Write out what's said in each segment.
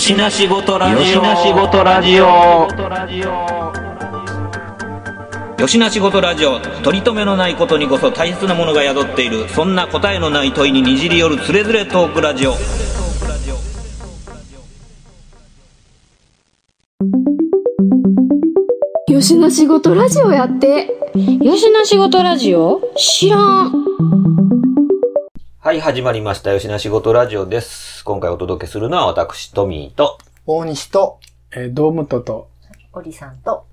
よしなしごとラジオ。よしなしごとラジオ。よしなしごとラジオ。取り留めのないことにこそ大切なものが宿っている。そんな答えのない問いににじり寄るつれづれトークラジオ。よしな仕事ラジオやって。よしな仕事ラジオ？知らん。はい、始まりました。よしなしごとラジオです。今回お届けするのは私、トミーと、大西と、えー、堂本と、おりさんと。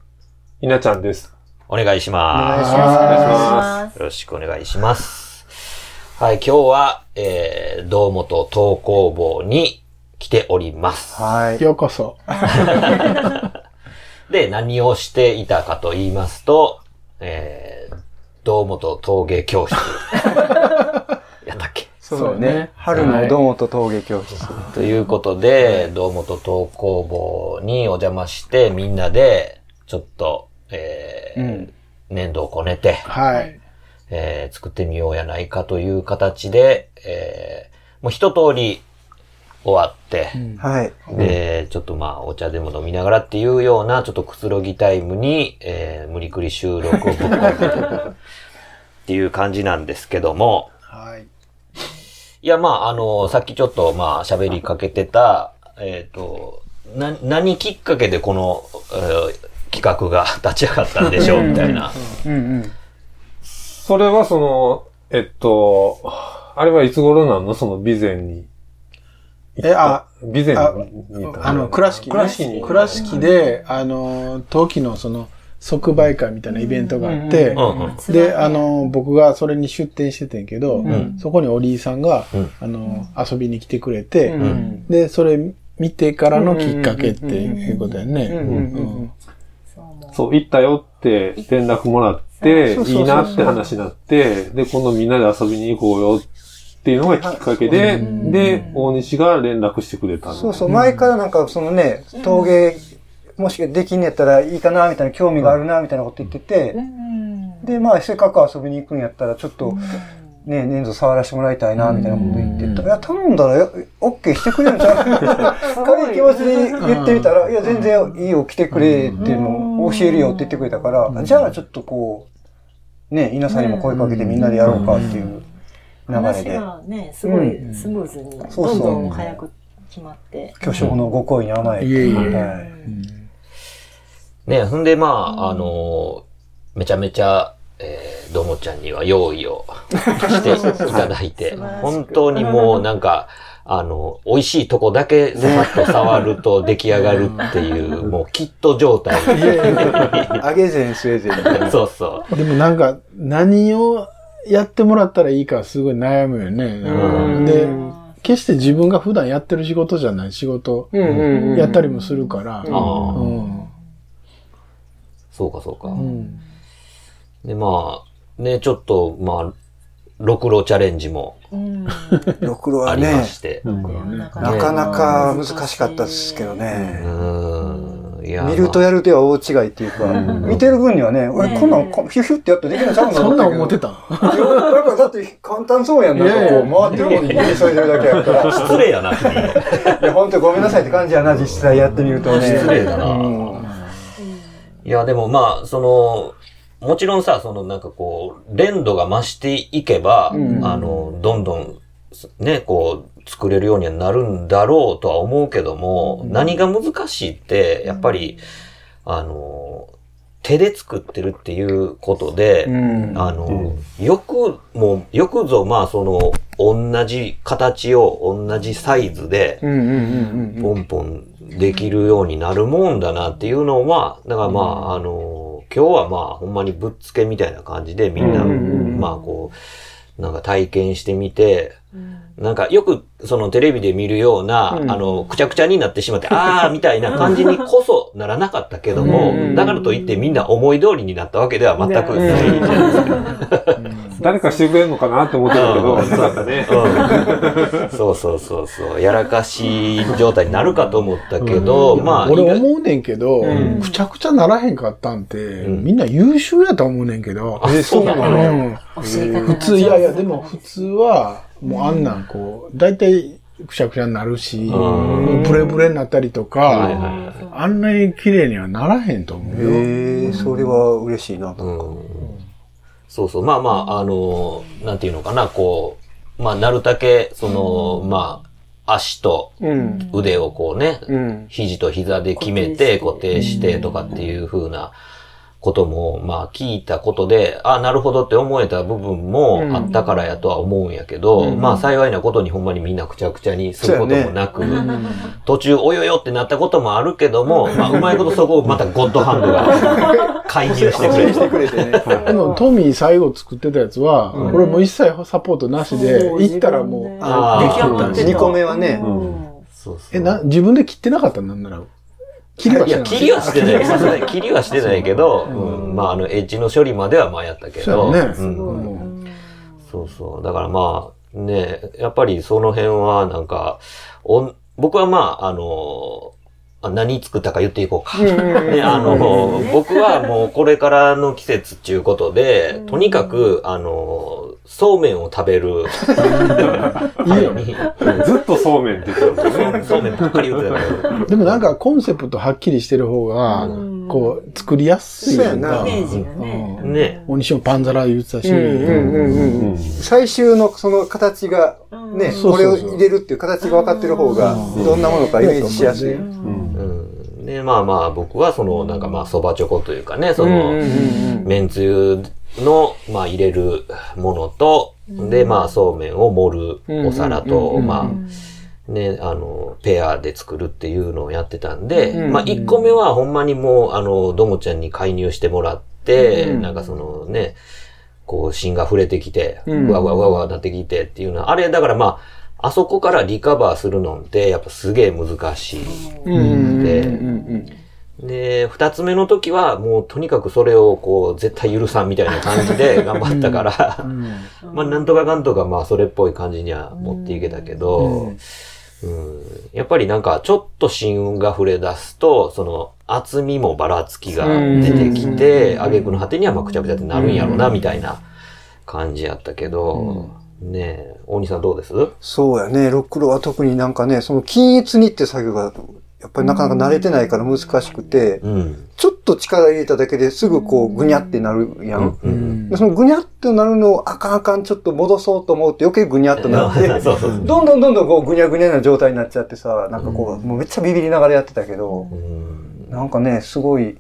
稲ちゃんです。お願いします。お願いします。よろしくお願いします。はい、今日は、えー、堂本東工房に来ております。はい。ようこそ。で、何をしていたかと言いますと、えー、堂本陶芸教室。そうだね。春の堂本陶芸教室。ということで、堂本陶工房にお邪魔して、みんなで、ちょっと、えーうん粘土をこねて、はい。えー作ってみようやないかという形で、えーもう一通り終わって、はい。で、ちょっとまあ、お茶でも飲みながらっていうような、ちょっとくつろぎタイムに、えー無理くり収録をぶっ込んでっていう感じなんですけども、はい。いや、まあ、あの、さっきちょっと、まあ、喋りかけてた、えっ、と、な、何きっかけでこの、えー企画が立ち上がったんでしょう、みたいな。うんうん。それはその、えっと、あれはいつ頃なの？その備前に。え、あ、備前あに行ったあの、倉敷ね。倉敷に。倉敷で、あの、陶器のその、即売会みたいなイベントがあって。で、あの、僕がそれに出店しててんけど、ん。そこにおりいさんが、うん。あの、遊びに来てくれて、うん。で、それ見てからのきっかけっていうことやね。うんうんうんそう、行ったよって連絡もらって、いいなって話になって、で、今度みんなで遊びに行こうよっていうのがきっかけで、で、大西が連絡してくれたのそうそう、前からなんかそのね、陶芸、もしできんねやったらいいかな、みたいな興味があるな、みたいなこと言ってて、で、まあ、せっかく遊びに行くんやったら、ちょっと、ね、粘土触らせてもらいたいな、みたいなこと言ってた。いや、頼んだら、やオッケーしてくれるんちゃう？軽い気持ちで言ってみたら、いや、全然いいよ、来てくれっていうのを教えるよって言ってくれたから、じゃあちょっとこう、ね、稲さんにも声かけてみんなでやろうかっていう流れ話で、がね、すごいスムーズに、どんそうそう。どん早く決まって。巨匠のご好意に甘えて。いえいえ。はいね、ほんで、まあ、あのめちゃめちゃ、えー、どもちゃんには用意をしていただいて、本当にもうなんか、あの、美味しいとこだけさっと触ると出来上がるっていう、もうキット状態。あげ膳、スウェーデン。そうそう。でもなんか、何をやってもらったらいいかすごい悩むよね。うんで、決して自分が普段やってる仕事じゃない仕事やったりもするから。ああ、うんそうかそうか。うんで、まあ、ね、ちょっと、まあ、ろくろチャレンジもうん。ろくろはありまね、して。なかなかなか難しかったですけどうね。ーん。いや、見るとやる手は大違いっていうか、見てる分にはね、俺こんなんこヒュヒュってやってできるんちゃうんだそんなん思ってた？やなんかだって簡単そうやん。なんかこう回ってるもんに指添えてるだけやから。失礼やな、君。いや、ほんとごめんなさいって感じやな、実際やってみるとね。失礼だなうんいや、でもまあ、その、もちろんさ、そのなんかこう、連度が増していけば、あの、どんどん、ね、こう、作れるようにはなるんだろうとは思うけども、何が難しいって、やっぱり、あの、手で作ってるっていうことで、うん。あの、よく、もう、よくぞ、まあ、その、同じ形を同じサイズで。ポンポンできるようになるもんだなっていうのは、だからまあ、あの、今日はまあ、ほんまにぶっつけみたいな感じでみんな、まあこう、なんか体験してみて、なんかよくそのテレビで見るような、あの、くちゃくちゃになってしまって、あー みたいな感じにこそならなかったけども、だからといってみんな思い通りになったわけでは全くないじゃないですか。誰かしてくれるのかなって思ってたけど、なかったね。うん。そうそうそうそう。やらかし状態になるかと思ったけど、まあ、俺思うねんけど、くちゃくちゃならへんかったんて、みんな優秀やと思うねんけど。えそうなの？うん。教え方普通、いやいや、でも普通は、もうあんなんこう、大体くしゃくしゃになるし、うんブレブレになったりとか、あんなに綺麗にはならへんと思うよ。へえ、それは嬉しいな。うんそうそう。まあまあ、あの、なんていうのかな、こう、まあ、なるだけ、その、まあ、足とうん。腕をこうね、うん。肘と膝で決めて固定してとかっていう風なことも、まあ聞いたことで、あなるほどって思えた部分もあったからやとは思うんやけど、まあ幸いなことにほんまにみんなくちゃくちゃにすることもなく、途中およよってなったこともあるけども、まあうまいことそこをまたゴッドハンドが 介入してくれしてくれてね。でもトミー最後作ってたやつは、うん。これもう一切サポートなしで、行ったらもう、あー出来上がってた2個目はね。そうそう。え、な、自分で切ってなかったなんなら。切りはいしてや、ない。切りはしてない。さすがに切りはしてないけど、うんまあ、あの、エッジの処理まではまあやったけど、そうやねそうそう。だからまあ、ね、やっぱりその辺はなんか、おん僕はまあ、あの、あ何作ったか言っていこうか。ね、あの、僕はもうこれからの季節っていうことで、とにかく、あの、そうめんを食べる。いいよね。ずっとそうめんって言ってたもんね。そうめんばっかり言ってたけど。でもなんかコンセプトはっきりしてる方が、うんこう、作りやすいそうやなイメージがね。うんね。大西もパンザラ言ってたし。最終のその形が、ね、これを入れるっていう形が分かってる方が、どんなものかイメージしやすい。ううん。で、まあまあ僕はその、なんかまあ蕎麦チョコというかね、その、うんうんうんめんつゆの、まあ入れるものと、で、まあそうめんを盛るお皿と、まあ、ね、あの、ペアで作るっていうのをやってたんで、うんまあ1個目はほんまにもう、あの、どもちゃんに介入してもらって、なんかそのね、こう芯が触れてきて、うわうわうわうわなってきてっていうのは、あれだからまあ、あそこからリカバーするのってやっぱすげえ難しい。うん。うんうんでうんで、二つ目の時はもうとにかくそれをこう絶対許さんみたいな感じで 頑張ったから、まあなんとかかんとかまあそれっぽい感じには持っていけたけど、うん。やっぱりなんかちょっと芯が触れ出すと、その厚みもばらつきが出てきて、挙句の果てにはまあくちゃくちゃってなるんやろうなみたいな感じやったけど、ねえ、大西さんどうです？そうやね。ロックロは特になんかね、その均一にって作業が、やっぱりなかなか慣れてないから難しくて、うん。ちょっと力入れただけですぐこうぐにゃってなるやん。うん。でそのぐにゃってなるのをあかんあかんちょっと戻そうと思うと余計ぐにゃっとなって、そうそうそう。どんどんどんどんこうぐにゃぐにゃな状態になっちゃってさ、なんかこう、もうめっちゃビビりながらやってたけど、うんなんかね、すごい、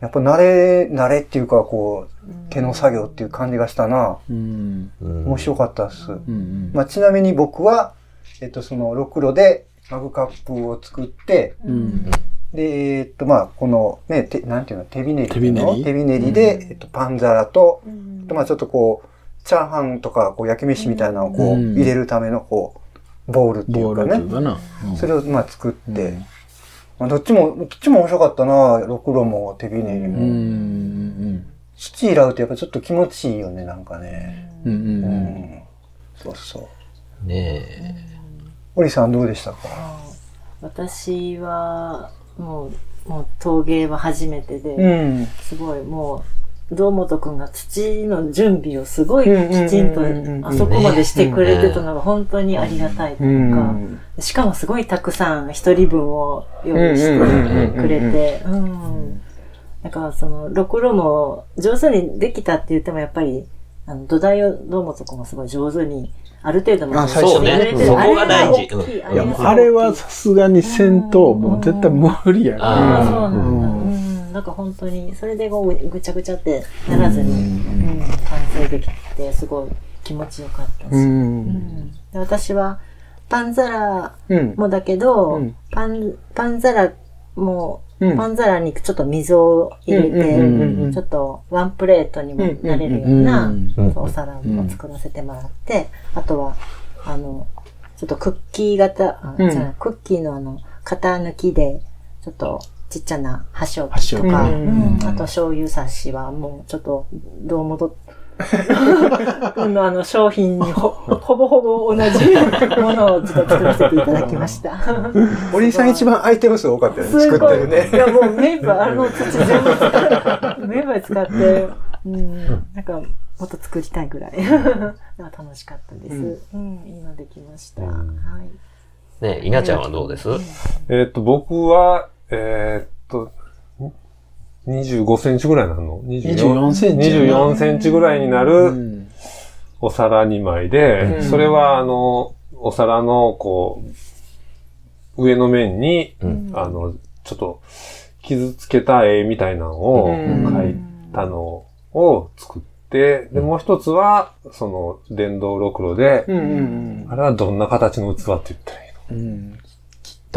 やっぱ慣れ、慣れっていうかこう、手の作業っていう感じがしたな。面白かったっす。うんまあ、ちなみに僕は、えっと、その、ろくろでマグカップを作って、うんで、えっと、まあ、この、ね、てなんていうの、手びねり手びねり？手びねりで、えっと、パン皿と、あとまあ、ちょっとこう、チャーハンとか、こう、焼き飯みたいなのをこう、うん入れるための、こう、ボールっていボーうかね。ルっていうかな。うんそれを、まあ、作って、うんまあ、どっちも、どっちも面白かったな、ろくろも手びねりうんうも。ん土洗うとやっぱちょっと気持ちいいよね、なんかね。ううんうんうんん。そうそう。ねえ。堀さんどうでしたか？私は、もう、もう陶芸は初めてで、うん。すごいもう、堂本くんが土の準備をすごいきちんとあそこまでしてくれてたのが本当にありがたいとういうか、ん。しかもすごいたくさん一人分を用意してくれて、うん。だからその、ろくろも上手にできたって言ってもやっぱり、あの土台を堂本くんもすごい上手に、ある程度まであ最初ね。そこが大事。あれはさすがにせんと、もう絶対無理やああな。そうなんだ。うん。なんか本当に、それでこうぐちゃぐちゃってならずに、うん、完成できて、すごい気持ちよかったし。私は、パン皿うん。もだけど、うん。パン、パン皿も、うんパン皿にちょっと水を入れて、ちょっとワンプレートにもなれるようなお皿を作らせてもらって、あとは、あの、ちょっとクッキー型、あうん。じゃクッキーのあの、型抜きで、ちょっとちっちゃな箸置きとか、あと醤油差しはもうちょっと、どうもど、う んあの商品にほほぼほぼ同じ ものをちょっと作らせていただきました。堀井さん一番アイテム数多かったよね。作ってるねい。や、もうメンバー、あの土全部使って、メンバー使って、うん、なんか、もっと作りたいぐらい。楽しかったです。うん、今できました。はい。ね、稲ちゃんはどうです？えーっと、僕は、えーっと、25センチぐらいなの？24センチ。やな24センチぐらいになうるん。お皿2枚で、うん。それはあの、お皿の、こう、上の面に、うん。あの、ちょっと、傷つけた絵みたいなのをうん。描いたのを作って、で、もう一つは、その、電動ろくろで、うんうんあれはどんな形の器って言ったらいいう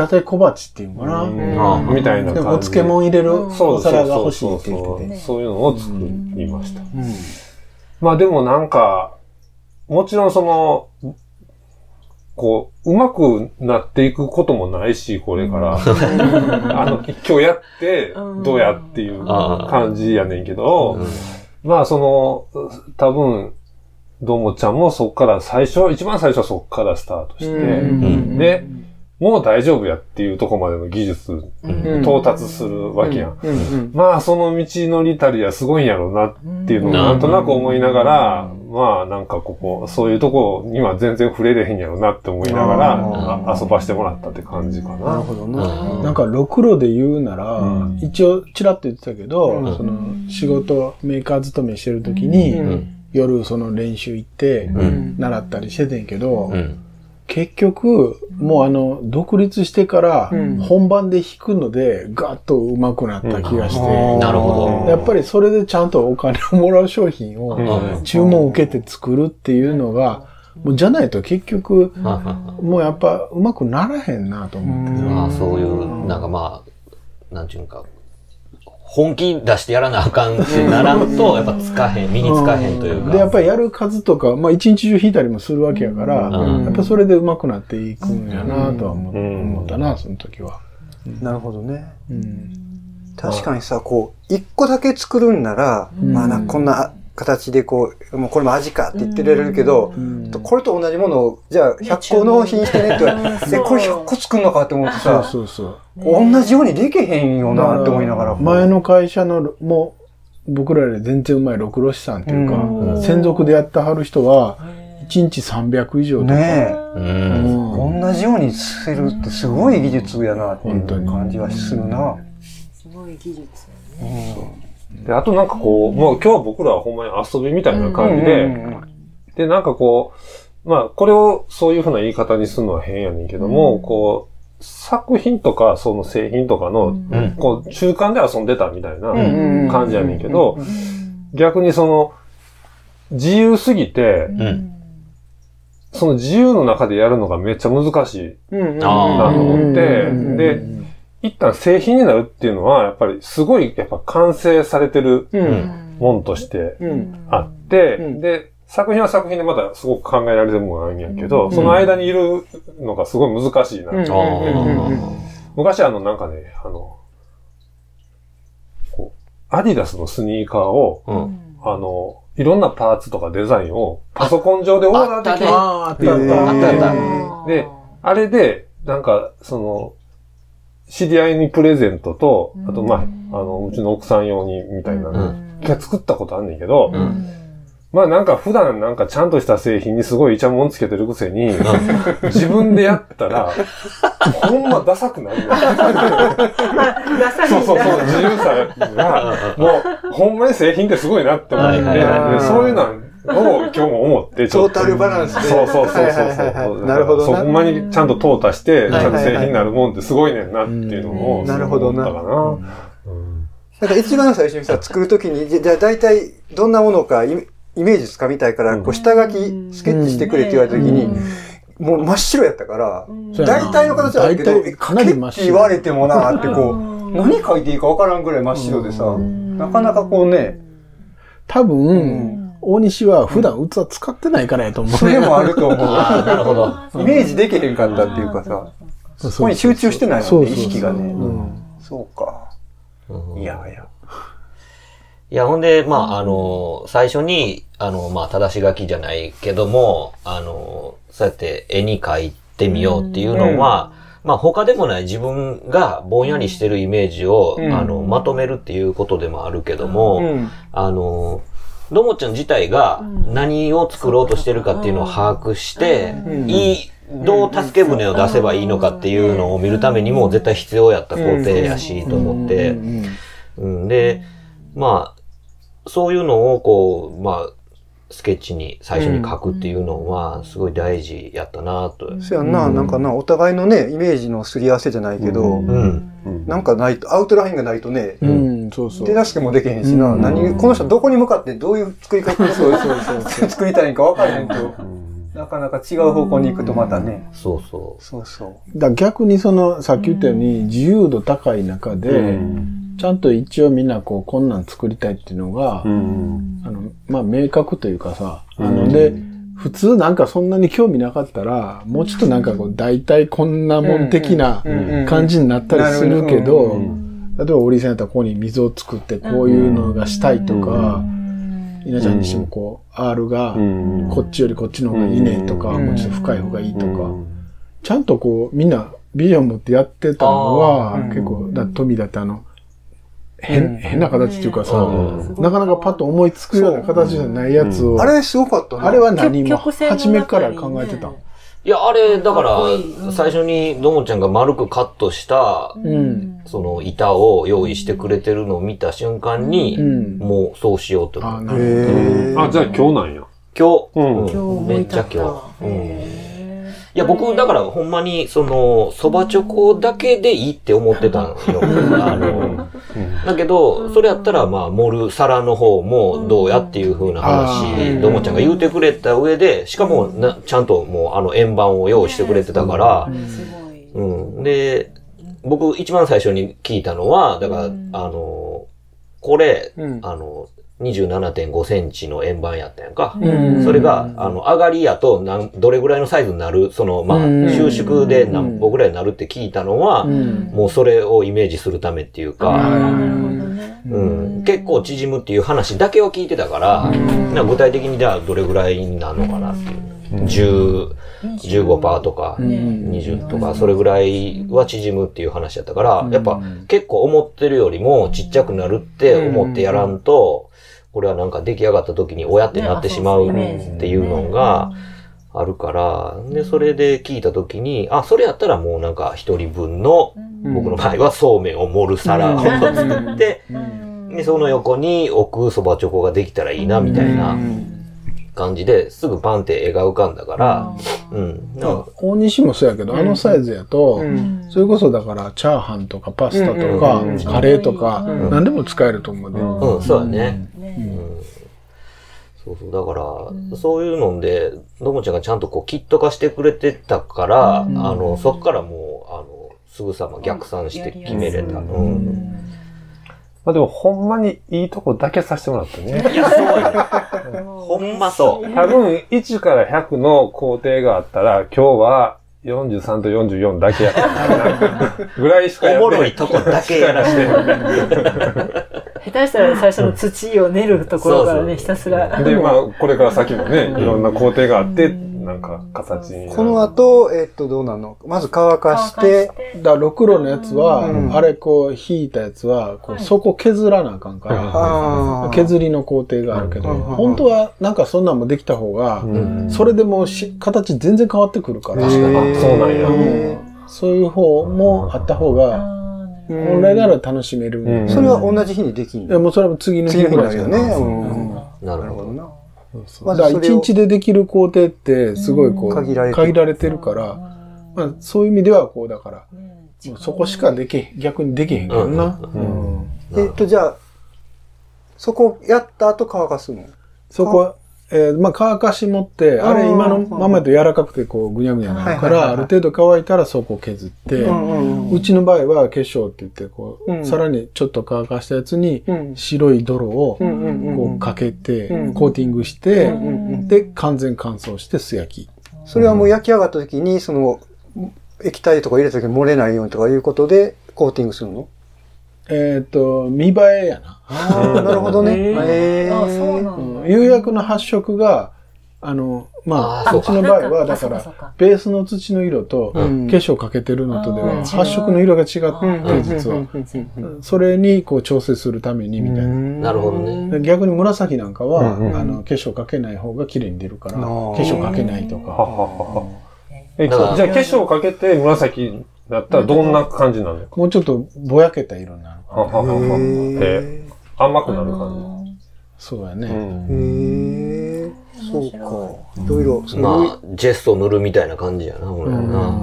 んうん。たて小鉢っていうのかな。うん。みたいなで。もお感じ漬物入れるそうお皿が欲しいって言ってて。そうそういうのを作りました。うん。まあでもなんか、もちろんその、こう、うまくなっていくこともないし、これから。あの、今日やって、どうやっていう感じやねんけど、まあその、多分、どうもちゃんもそっから最初、一番最初はそっからスタートして、うん。で、もう大丈夫やっていうとこまでの技術、うん。到達するわけやん。うん。うん。まあ、その道のりたりはすごいんやろうなっていうのをなんとなく思いながら、まあ、なんかここ、そういうとこには全然触れれへんやろうなって思いながら、あ遊ばしてもらったって感じかな。るな。ほどな。うん。なんか、ろくろで言うなら、うん。一応、ちらっと言ってたけど、うん。その、仕事、メーカー勤めしてる時に、うん。夜、その練習行って、ん。習ったりしててんけど、うん。結局、もうあの、独立してから、本番で弾くので、ガッと上手くなった気がして、うん。なるほやっぱりそれでちゃんとお金をもらう商品をうん。注文を受けて作るっていうのが、もうじゃないと結局、もうやっぱ上手くならへんなと思って。さまあそういう、なんかまあ、なんちゅうんか、本気出してやらなあかんってならんと、やっぱつかへん、身につかへんというか。で、やっぱりやる数とか、まあ一日中弾いたりもするわけやから、うんやっぱそれで上手くなっていくんやなとは思,、うん思ったな、その時は。なるほどね。うん。確かにさ、こう、一個だけ作るんなら、うんまあなこんな形でこう、もうこれも味かって言ってられるけど、うんこれと同じものを、じゃあ100個納品してねって言われて、え、これ100個作るのかって思ってそうさ、そうそう。同じようにできへんよなって思いながら。前の会社の、もう、僕らより全然うまい六郎師さんっていうか、うん専属でやってはる人は、1日300以上とか。ねう。うんんえ。同じようにするってすごい技術やなっていう感じはするな。すごい技術。で、あとなんかこう、もう今日は僕らはほんまに遊びみたいな感じで、で、なんかこう、まあ、これをそういうふうな言い方にするのは変やねんけども、こう、作品とか、その製品とかの、うん。こう、中間で遊んでたみたいなうん感じやねんけど、逆にその、自由すぎて、うん。その自由の中でやるのがめっちゃ難しいなと思って、うん。で、一旦製品になるっていうのは、やっぱりすごい、やっぱ完成されてるもんとしてうん。あって、うんで、作品は作品でまたすごく考えられてるものがあるんやけど、んその間にいるのがすごい難しいな。うんあー昔あの、なんかね、あの、こう、アディダスのスニーカーを、うん。あの、いろんなパーツとかデザインをパソコン上でオーダーできる。ああ、あったあった。へーあったあった。で、あれで、なんか、その、知り合いにプレゼントと、あと、まあ、あの、うちの奥さん用に、みたいなうの、ん。一回作ったことあんねんけど、うん。まあなんか普段なんかちゃんとした製品にすごいイチャモンつけてるくせに、自分でやったら、ほんまダサくなるよ。ダサいそうそうそう、自由さが、もう、ほんまに製品ってすごいなって思って、そういうのを今日も思って、ちょっと。トータルバランスで。そうそうそうそうなるほどな。そこまにちゃんと淘汰して、ちはいゃんと製品になるもんってすごいねんなっていうのを、な。るほどな。な。うん。なんか一番最初にさ、作るときに、じゃあ大体どんなものかイメイメージつかみたいから、こう下書き、スケッチしてくれって言われたときに、もう真っ白やったから、大体の形はあるけど、かなり真っ白。書けって言われてもなってこう、何書いていいかわからんぐらい真っ白でさ、なかなかこうね、多分、大西は普段器使ってないからやと思うね。それもあると思う。なるほど。イメージできへんかったっていうかさ、そこに集中してないもんね、意識がね。うんそうか。うんいやいや。いや、ほんで、まあ、あの、最初に、あの、まあ、正し書きじゃないけども、あの、そうやって絵に描いてみようっていうのは、まあ、他でもない自分がぼんやりしてるイメージを、うんあの、まとめるっていうことでもあるけども、うん。あの、どもちゃん自体が何を作ろうとしてるかっていうのを把握して、うん。いいどう助け舟を出せばいいのかっていうのを見るためにも絶対必要やった工程やし、と思って、うん、で、まあ、そういうのをこう、まあ、スケッチに最初に書くっていうのは、すごい大事やったなと。そやんな、なんかな、お互いのね、イメージのすり合わせじゃないけど、うん。なんかないと、アウトラインがないとね、うん、そうそう。手助けもできへんしな、うん。何、この人どこに向かってどういう作り方そうそうそう作りたいんか分からへんと、なかなか違う方向に行くとまたね。そうそう。そうそう。だ逆にその、さっき言ったように、自由度高い中で、ちゃんと一応みんなこう、こんなん作りたいっていうのが、あの、まあ、明確というかさ、あの、で、普通なんかそんなに興味なかったら、もうちょっとなんかこう、大体こんなもん的な感じになったりするけど、例えばオリさんやったらここに水を作ってこういうのがしたいとか、稲ちゃんにしてもこう、R がこっちよりこっちの方がいいねとか、もうちょっと深い方がいいとか、ちゃんとこう、みんなビジョン持ってやってたのは、結構、だ富だってあの、変、変な形っていうかさ、なかなかパッと思いつくような形じゃないやつを、あれすごかったね。あれは何も、初めから考えてた。の。いや、あれ、だから、最初にどもちゃんが丸くカットした、うん。その板を用意してくれてるのを見た瞬間に、うん。もうそうしようとあじゃあ今日なんや。今日、うん。めっちゃ今日。いや、僕、だから、ほんまに、その、蕎麦チョコだけでいいって思ってたんよ。あの、だけど、それやったら、まあ、盛る皿の方もどうやっていう風なあ話、ーどもちゃんが言うてくれた上で、しかもな、ちゃんともう、あの、円盤を用意してくれてたから、ーすごい。うん。で、僕、一番最初に聞いたのは、だから、あの、これ、うん。あの、27.5センチの円盤やったやんか。うん。それが、あの、上がりやと、なん、どれぐらいのサイズになる、その、まあ、うん。収縮で何歩ぐらいになるって聞いたのは、うん。もうそれをイメージするためっていうか。うん、結構縮むっていう話だけを聞いてたから、なんか具体的にじゃあどれぐらいになるのかなっていう。10、15%とか、20とか、それぐらいは縮むっていう話やったから、やっぱ結構思ってるよりもちっちゃくなるって思ってやらんと、これはなんか出来上がった時に親ってなってしまうっていうのがあるから、で、それで聞いた時に、あ、それやったらもうなんか一人分の、僕の場合はそうめんを盛る皿を作って、で、その横に置くそばチョコができたらいいな、みたいな感じですぐパンって絵が浮かんだから、うん。なんか大西もそうやけど、あのサイズやと、それこそだから、チャーハンとかパスタとか、カレーとか、何でも使えると思うね。うん、そうだね。うん。そうそう。だから、そういうので、どもちゃんがちゃんとこう、キット化してくれてたから、あの、そっからもう、あの、すぐさま逆算して決めれた。うん。まあでもほんまにいいとこだけさせてもらったね。いや、そうや。ほんまそう。多分1から100の工程があったら今日は43と44だけやったな ぐらいしかやっておもろいとこだけやらして。下手したら最初の土を練るところからね、ひたすら。で、まあ、これから先もね、いろんな工程があって、なんか、形になる。この後、えっと、どうなの？まず乾かして、だから、ろくろのやつは、うん。あれこう、引いたやつは、こう、底削らなあかんから、削りの工程があるけど、うん。本当はなんかそんなんもできた方が、うん。それでもうし形全然変わってくるから、確かに。あそうなんや。うん。そういう方もあった方が、本来なら楽しめる。うん。それは同じ日にできんいやもうそれは次の日ぐらいじゃないになるよね。うん。なるほど。なるほどな。だ一日でできる工程ってすごいこう、限られてる。てるから、まあそういう意味ではこうだから、そこしかできへん、逆にできへんからな。うん。えっと、じゃあ、そこやった後乾かすの？そこは、えーまあ乾かし持って、あれうん今のままだと柔らかくてこうぐにゃぐにゃなるから、ある程度乾いたらそこを削って、んうちの場合は化粧って言って、こう、うん。さらにちょっと乾かしたやつにうん。白い泥をこうかけて、うんコーティングして、で、完全乾燥して素焼き。それはもう焼き上がった時に、その、液体とか入れた時に漏れないようにとかいうことで、コーティングするの？えっ、と、見栄えやな。ああ、なるほどね。へあ、そうーなうんんだ。釉薬の発色が、あの、まあ、あーうちの場合は、だからか、ベースの土の色と、化ん粧かけてるのとでは、うん発色の色が違うんって、実は。それに、こう、調整するために、みたいな。なるほどね。で逆に紫なんかは、うんうんあの、化粧かけない方が綺麗に出るから、化粧かけないとはか。はははえ、じゃあ化粧かけて紫だったらどんな感じなんですかもうちょっとぼやけた色になる。ははははえ甘くなる感そうやね。ん。へえ、そうか。いろいろ、まあ、ジェスト塗るみたいな感じやな、俺はな。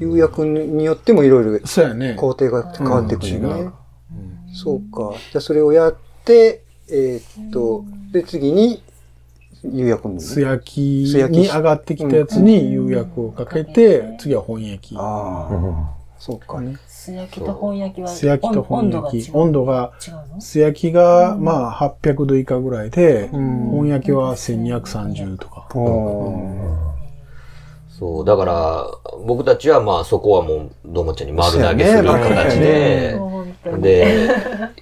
釉薬によってもいろいろそうやね。工程が変わってくるね。そうか。じゃあそれをやって、えーっと、で、次に釉薬塗る素焼きに上がってきたやつに釉薬をかけて、次は本焼き。ああ、そうか。素焼きと本焼きは素焼きと本焼き。温温度度が、が違うの？素焼きが、まあ、800度以下ぐらいで、本焼きは1230とか。そう、だから、僕たちはまあそこはもう、どもちゃんに丸投げする形で、で、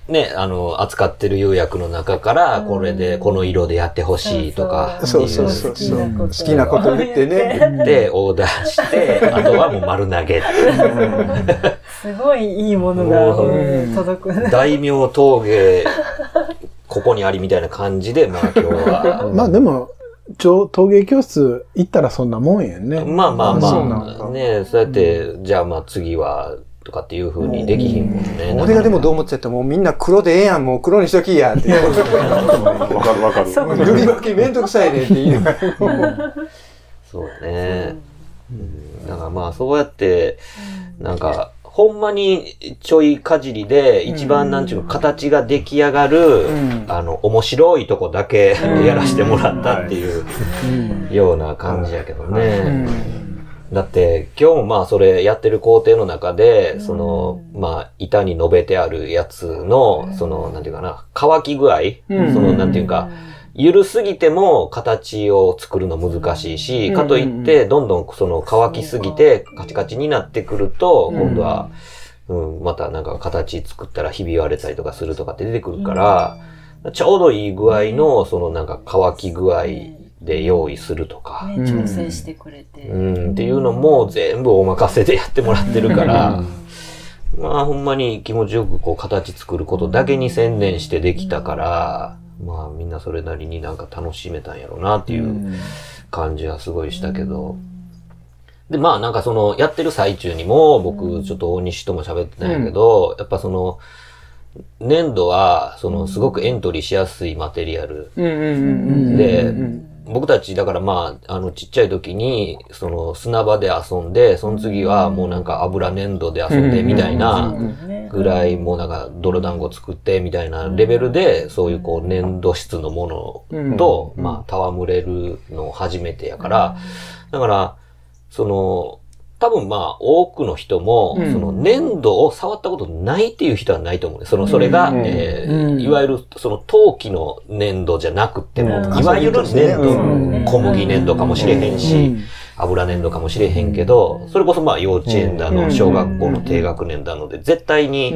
ね、あの、扱ってる釉薬の中から、これで、この色でやってほしいとか、そうそうそう好きなこと言ってね。で、オーダーして、あとはもう丸投げって。すごいいいものが届く。大名峠、ここにありみたいな感じで、まあ今日は。まあでも、陶陶芸教室行ったらそんなもんやんね。まあまあそうなんまだあ、ねそうやって、じゃあまあ次は、とかっていう風にできひんもんね。俺がでもどう思っちゃったもうみんな黒でええやん、もう黒にしときやって。わかるわかる。塗り分けめんどくさいねって言いながら。そうだね。うんだからまあそうやって、なんか、ほんまにちょいかじりで一番なんちゅうの形が出来上がる、あの、面白いとこだけやらせてもらったっていうような感じやけどね。だって今日もまあそれやってる工程の中で、その、まあ板に述べてあるやつの、その、なんていうかな、乾き具合、その、なんていうか、ゆるすぎても形を作るの難しいし、かといって、どんどんその乾きすぎてカチカチになってくると、今度は、うん、またなんか形作ったらひび割れたりとかするとかって出てくるから、ちょうどいい具合の、そのなんか乾き具合で用意するとか、ね、調整してくれて。うん、っていうのも全部お任せでやってもらってるから、まあほんまに気持ちよくこう形作ることだけに専念してできたから、まあみんなそれなりになんか楽しめたんやろうなっていう感じはすごいしたけど。で、まあなんかそのやってる最中にも僕ちょっと大西とも喋ってたんやけど、やっぱその粘土はそのすごくエントリーしやすいマテリアルで、僕たちだからまあ、あのちっちゃい時に、その砂場で遊んで、その次はもうなんか油粘土で遊んでみたいなぐらい、もうなんか泥団子作ってみたいなレベルで、そういうこう粘土質のものと、まあ戯れるの初めてやから、だから、その、多分まあ多くの人も、その粘土を触ったことないっていう人はないと思うね。その、それが、えーいわゆるその陶器の粘土じゃなくても、いわゆる粘土、小麦粘土かもしれへんし、油粘土かもしれへんけど、それこそまあ幼稚園だの、小学校の低学年だので、絶対に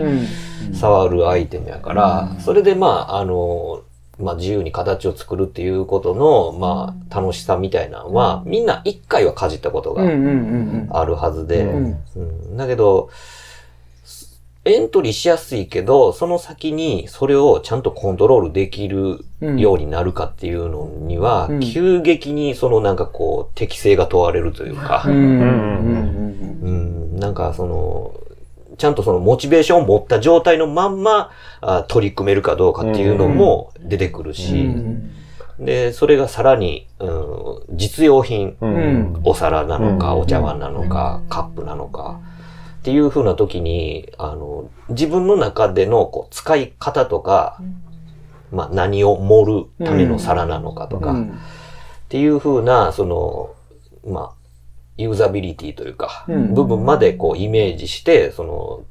触るアイテムやから、それでまあ、あの、まあ自由に形を作るっていうことの、まあ楽しさみたいなのは、みんな一回はかじったことがあるはずで、うんだけど、エントリーしやすいけど、その先にそれをちゃんとコントロールできるようになるかっていうのには、急激にそのなんかこう適性が問われるというか、うん、なんかその、ちゃんとそのモチベーションを持った状態のまんまあ取り組めるかどうかっていうのも出てくるし、で、それがさらに、うん、実用品、お皿なのか、お茶碗なのか、カップなのか、っていう風な時に、あの、自分の中でのこう使い方とか、まあ何を盛るための皿なのかとか、っていう風な、その、まあ、ユーザビリティというか、部分までこうイメージして、その、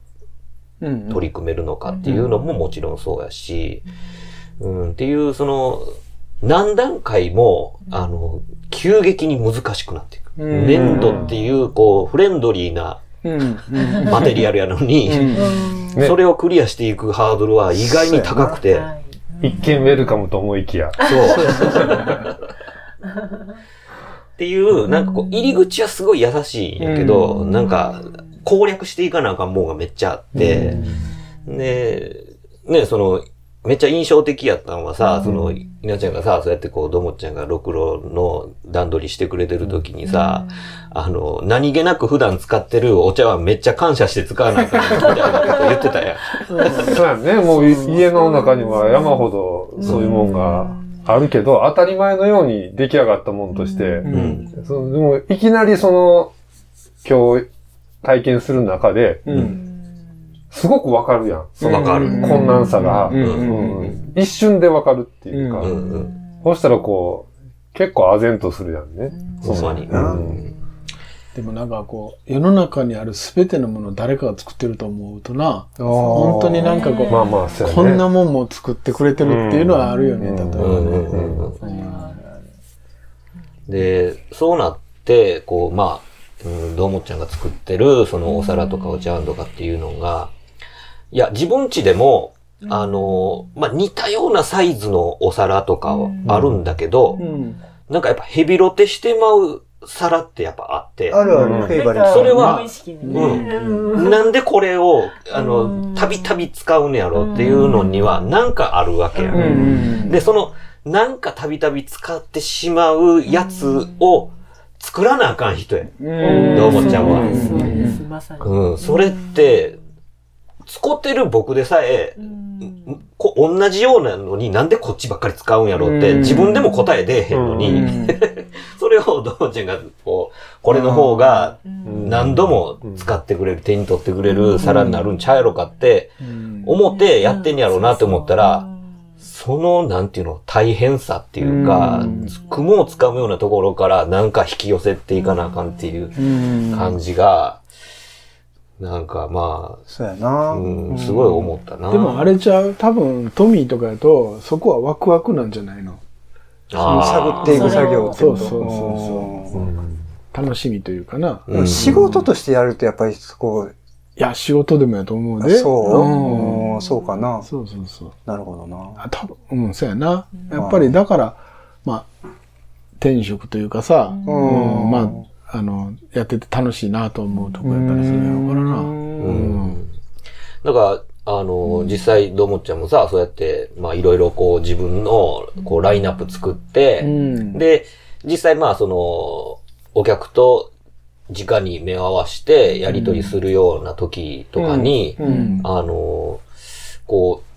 取り組めるのかっていうのももちろんそうやし、うん、っていう、その、何段階も、あの、急激に難しくなっていく。粘土っていう、こう、フレンドリーなマテリアルやのに、それをクリアしていくハードルは意外に高くて、一見ウェルカムと思いきや。そう。っていう、なんかこう、入り口はすごい優しいんやけど、なんか、攻略していかなあかんもんがめっちゃあって、で、ね、その、めっちゃ印象的やったのはさ、その、稲ちゃんがさ、そうやってこう、どもっちゃんがろくろの段取りしてくれてる時にさ、あの、何気なく普段使ってるお茶碗めっちゃ感謝して使わないかんみたいなこと言ってたやん。そうやね。もうい家の中には山ほどそういうもんがあるけど、当たり前のように出来上がったもんとして、うん。そのでもいきなりその、今日体験する中で、うん。すごくわかるやん。そのわかる。困難さが、うんうん一瞬でわかるっていうか、うんうんうん。そうしたらこう、結構唖然とするやんね。ほんまに。うんでもなんかこう、世の中にある全てのものを誰かが作ってると思うとな、本本当になんかこう、まあまあ、そうやね。こんなもんも作ってくれてるっていうのはあるよね、う。ん例えばで、そうなって、こう、まあ、うん、どうもっちゃんが作ってる、そのお皿とかお茶碗とかっていうのが、いや、自分家でも、あの、まあ、似たようなサイズのお皿とかはあるんだけど、うん。なんかやっぱヘビロテしてまう皿ってやっぱあって、あるある、うん。フェイバリット。それはうね。なんでこれを、あうの、ん。たびたび使うねやろっていうのには、なんかあるわけや。で、その、なんかたびたび使ってしまうやつを作らなあかん人や。うん。どうもちゃんはそうん、それって、使ってる僕でさえ、こ同じようなのになんでこっちばっかり使うんやろうって、うん。自分でも答え出えへんのに、うんそれをどうもちゃんが、こう、これの方がうん。何度も使ってくれる、手に取ってくれる皿になるんちゃうやろかって、うん。思ってやってんやろうなって思ったら、その、なんていうの、大変さっていうかうん、雲をつかむようなところからなんか引き寄せていかなあかんっていううん。感じが、なんかまそうやな。あ、うん、すごい思ったな。でもあれちゃう？多分トミーとかやと、そこはワクワクなんじゃないの？探っていく作業ってことそうそうそうそう楽しみというかな。うん仕事としてやるとやっぱりそこ、いや、仕事でもやと思うで。そう、そうかな。そうそうそう。なるほどな。あ、多分、うん、そうやな。やっぱりだから、まあ、転職というかさ、うん、まあ、あの、やってて楽しいなと思うとこやったりするやろうからな。うん。だから、あの、実際、どうもっちゃんもさ、そうやって、まあ、いろいろこう、自分の、こう、ラインナップ作って、うん。で、実際まあその、お客と直に目を合わせてやり取りするような時とかに、うん。あの、こう、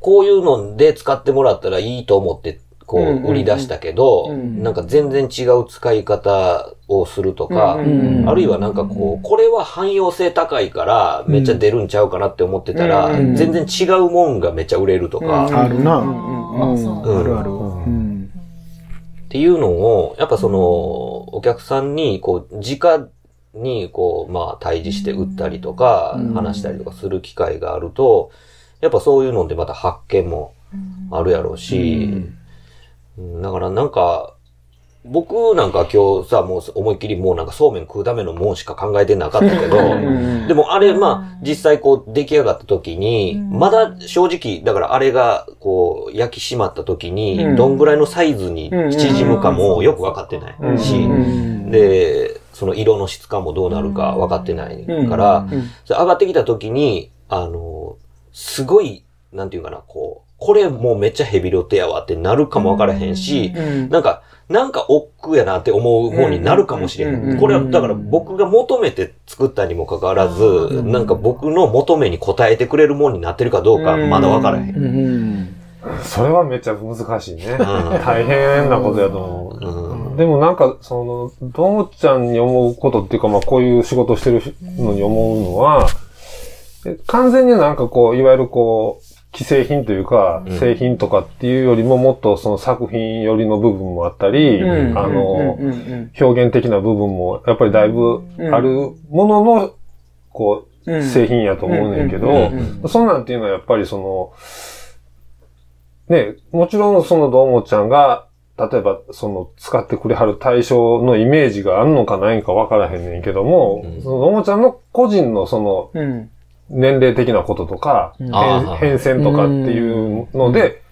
こういうので使ってもらったらいいと思って、こう売り出したけど、うんなんか全然違う使い方をするとか、うんあるいはなんかこう、これは汎用性高いからめっちゃ出るんちゃうかなって思ってたら、うん全然違うもんがめっちゃ売れるとか、あるな。あるある。うん。っていうのを、やっぱその、お客さんに、こう、直に、こう、まあ、対峙して売ったりとか、うん話したりとかする機会があると、やっぱそういうのでまた発見もあるやろうし、うんだからなんか、僕なんか今日さ、もう思いっきりもうなんかそうめん食うためのもんしか考えてなかったけど、うんでもあれ、まあ、実際こう出来上がった時に、まだ正直、だからあれがこう焼き締まった時うん。に、どんぐらいのサイズに縮むかもよくわかってないし、うんで、その色の質感もどうなるか分かってないから、上がってきた時に、あの、すごい、なんていうかな、こう、これもうめっちゃヘビロテやわってなるかも分からへんし、うんなんか、なんか億劫やなって思う方になるかもしれんん。これは、だから僕が求めて作ったにもかかわらず、んなんか僕の求めに応えてくれるもんになってるかどうかまだ分からへん。うん。それはめっちゃ難しいね。ん大変なことやと思う。うんでもなんか、その、どうもちゃんに思うことっていうか、まあこういう仕事してるのに思うのは、え完全になんかこう、いわゆるこう、既製品というか、うん。製品とかっていうよりももっとその作品寄りの部分もあったり、うん。あの、表現的な部分もやっぱりだいぶあるものの、こう、うん。製品やと思うねんけど、そんなんっていうのはやっぱりその、ね、もちろんそのどうもちゃんが、例えばその使ってくれはる対象のイメージがあるのかないんかわからへんねんけども、うん。そのどうもちゃんの個人のそのうん年齢的なこととか、うん変変遷とかっていうので、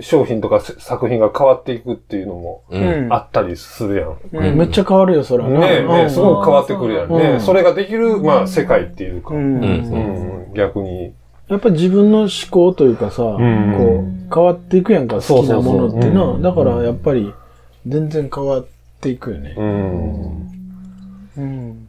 商品とか作品が変わっていくっていうのもうんあったりするやん。うんめっちゃ変わるよ、それはな。ねえ、ねすごく変わってくるやんね。うんそれができる、まあ、世界っていうか、ううんん。逆に。やっぱり自分の思考というかさ、こう、変わっていくやんか、好きなものってな。だからやっぱり、全然変わっていくよね。うん。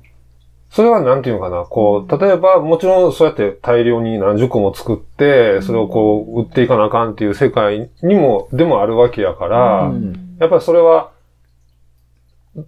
それはなんていうのかな、こう、例えば、もちろんそうやって大量に何十個も作って、それをこう、売っていかなあかんっていう世界にも、でもあるわけやから、やっぱりそれは、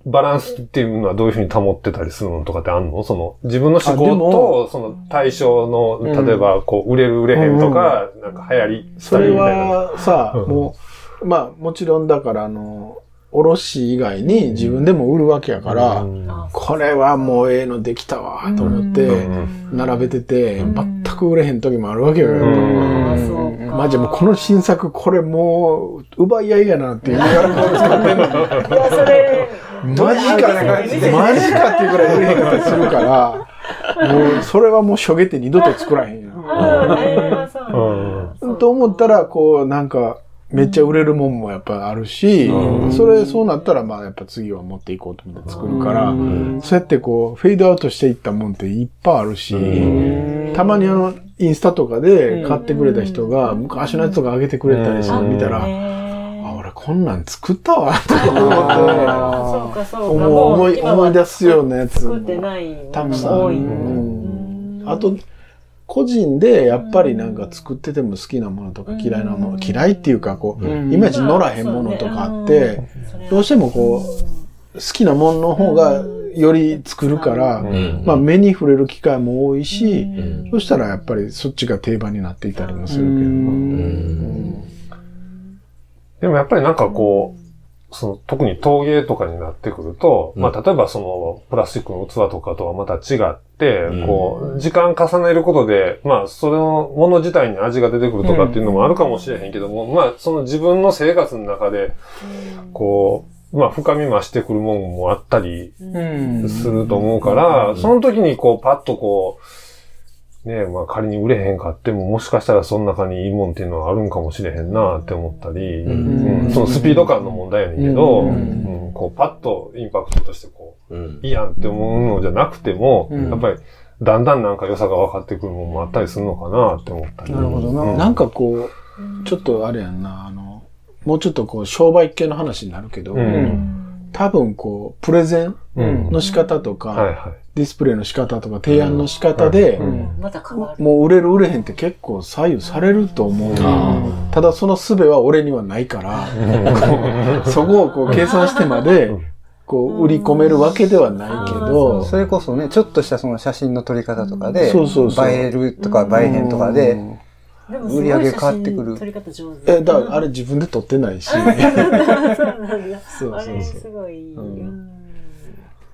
バランスっていうのはどういうふうに保ってたりするのとかってあんの？その、自分の思考と、その対象の、例えば、こう、売れる売れへんとか、なんか流行り、それ。はさ、うん。もう、まあもちろんだからあの、卸以外に自分でも売るわけやから、これはもうええのできたわと思って、並べてて、全く売れへん時もあるわけよ。ああ、そうか。まあじゃあもうこの新作これもう奪い合いやなって言いながら。こうそれ、マジかマジかっていうくらい売れへんかったりするから、もうそれはもうしょげて二度と作らへんよ。ああ、えーそうなん。と思ったら、こう、なんか、めっちゃ売れるもんもやっぱあるし、それ、そうなったら、まあやっぱ次は持っていこうと思って作るから、そうやってこう、フェードアウトしていったもんっていっぱいあるし、たまにあの、インスタとかで買ってくれた人が、昔のやつとか上げてくれたりするの見たら、あ、俺こんなん作ったわ、と思って、そうか、そうか。思い、思い出すようなやつ作ってないたくさん。多い。あと、個人でやっぱりなんか作ってても好きなものとか嫌いなもの、嫌いっていうかこう、イメージ乗らへんものとかあって、どうしてもこう、好きなものの方がより作るから、まあ目に触れる機会も多いし、そしたらやっぱりそっちが定番になっていたりもするけど。でもやっぱりなんかこう、その特に陶芸とかになってくると、まあ例えばそのプラスチックの器とかとはまた違って、うん。こう、時間重ねることで、まあそれのもの自体に味が出てくるとかっていうのもあるかもしれへんけども、まあその自分の生活の中で、こう、まあ深み増してくるもんもあったりすると思うから、その時にこうパッとこう、ねまあ仮に売れへんかっても、もしかしたらその中にいいもんっていうのはあるんかもしれへんなって思ったり、うん。そのスピード感の問題やねんけど、うん。こうパッとインパクトとしてこう、うん。いいやんって思うのじゃなくても、うん。やっぱりだんだんなんか良さが分かってくるものもあったりするのかなって思ったり。なるほどな。うん。なんかこう、ちょっとあれやんな、あの、もうちょっとこう商売系の話になるけど、うん。多分こう、プレゼンうん。の仕方とか、はいはい。ディスプレイの仕方とか、提案の仕方で、うんまた変わる。もう売れる売れへんって結構左右されると思う。ただその術は俺にはないから、そこをこう計算してまで、こう売り込めるわけではないけど、それこそね、ちょっとしたその写真の撮り方とかで、そうそうそう映えるとか映えへんとかで、でも売り上げ変わってくる撮り方上手。え、だからあれ自分で撮ってないし。そうなんだ。そうあれそうすごい。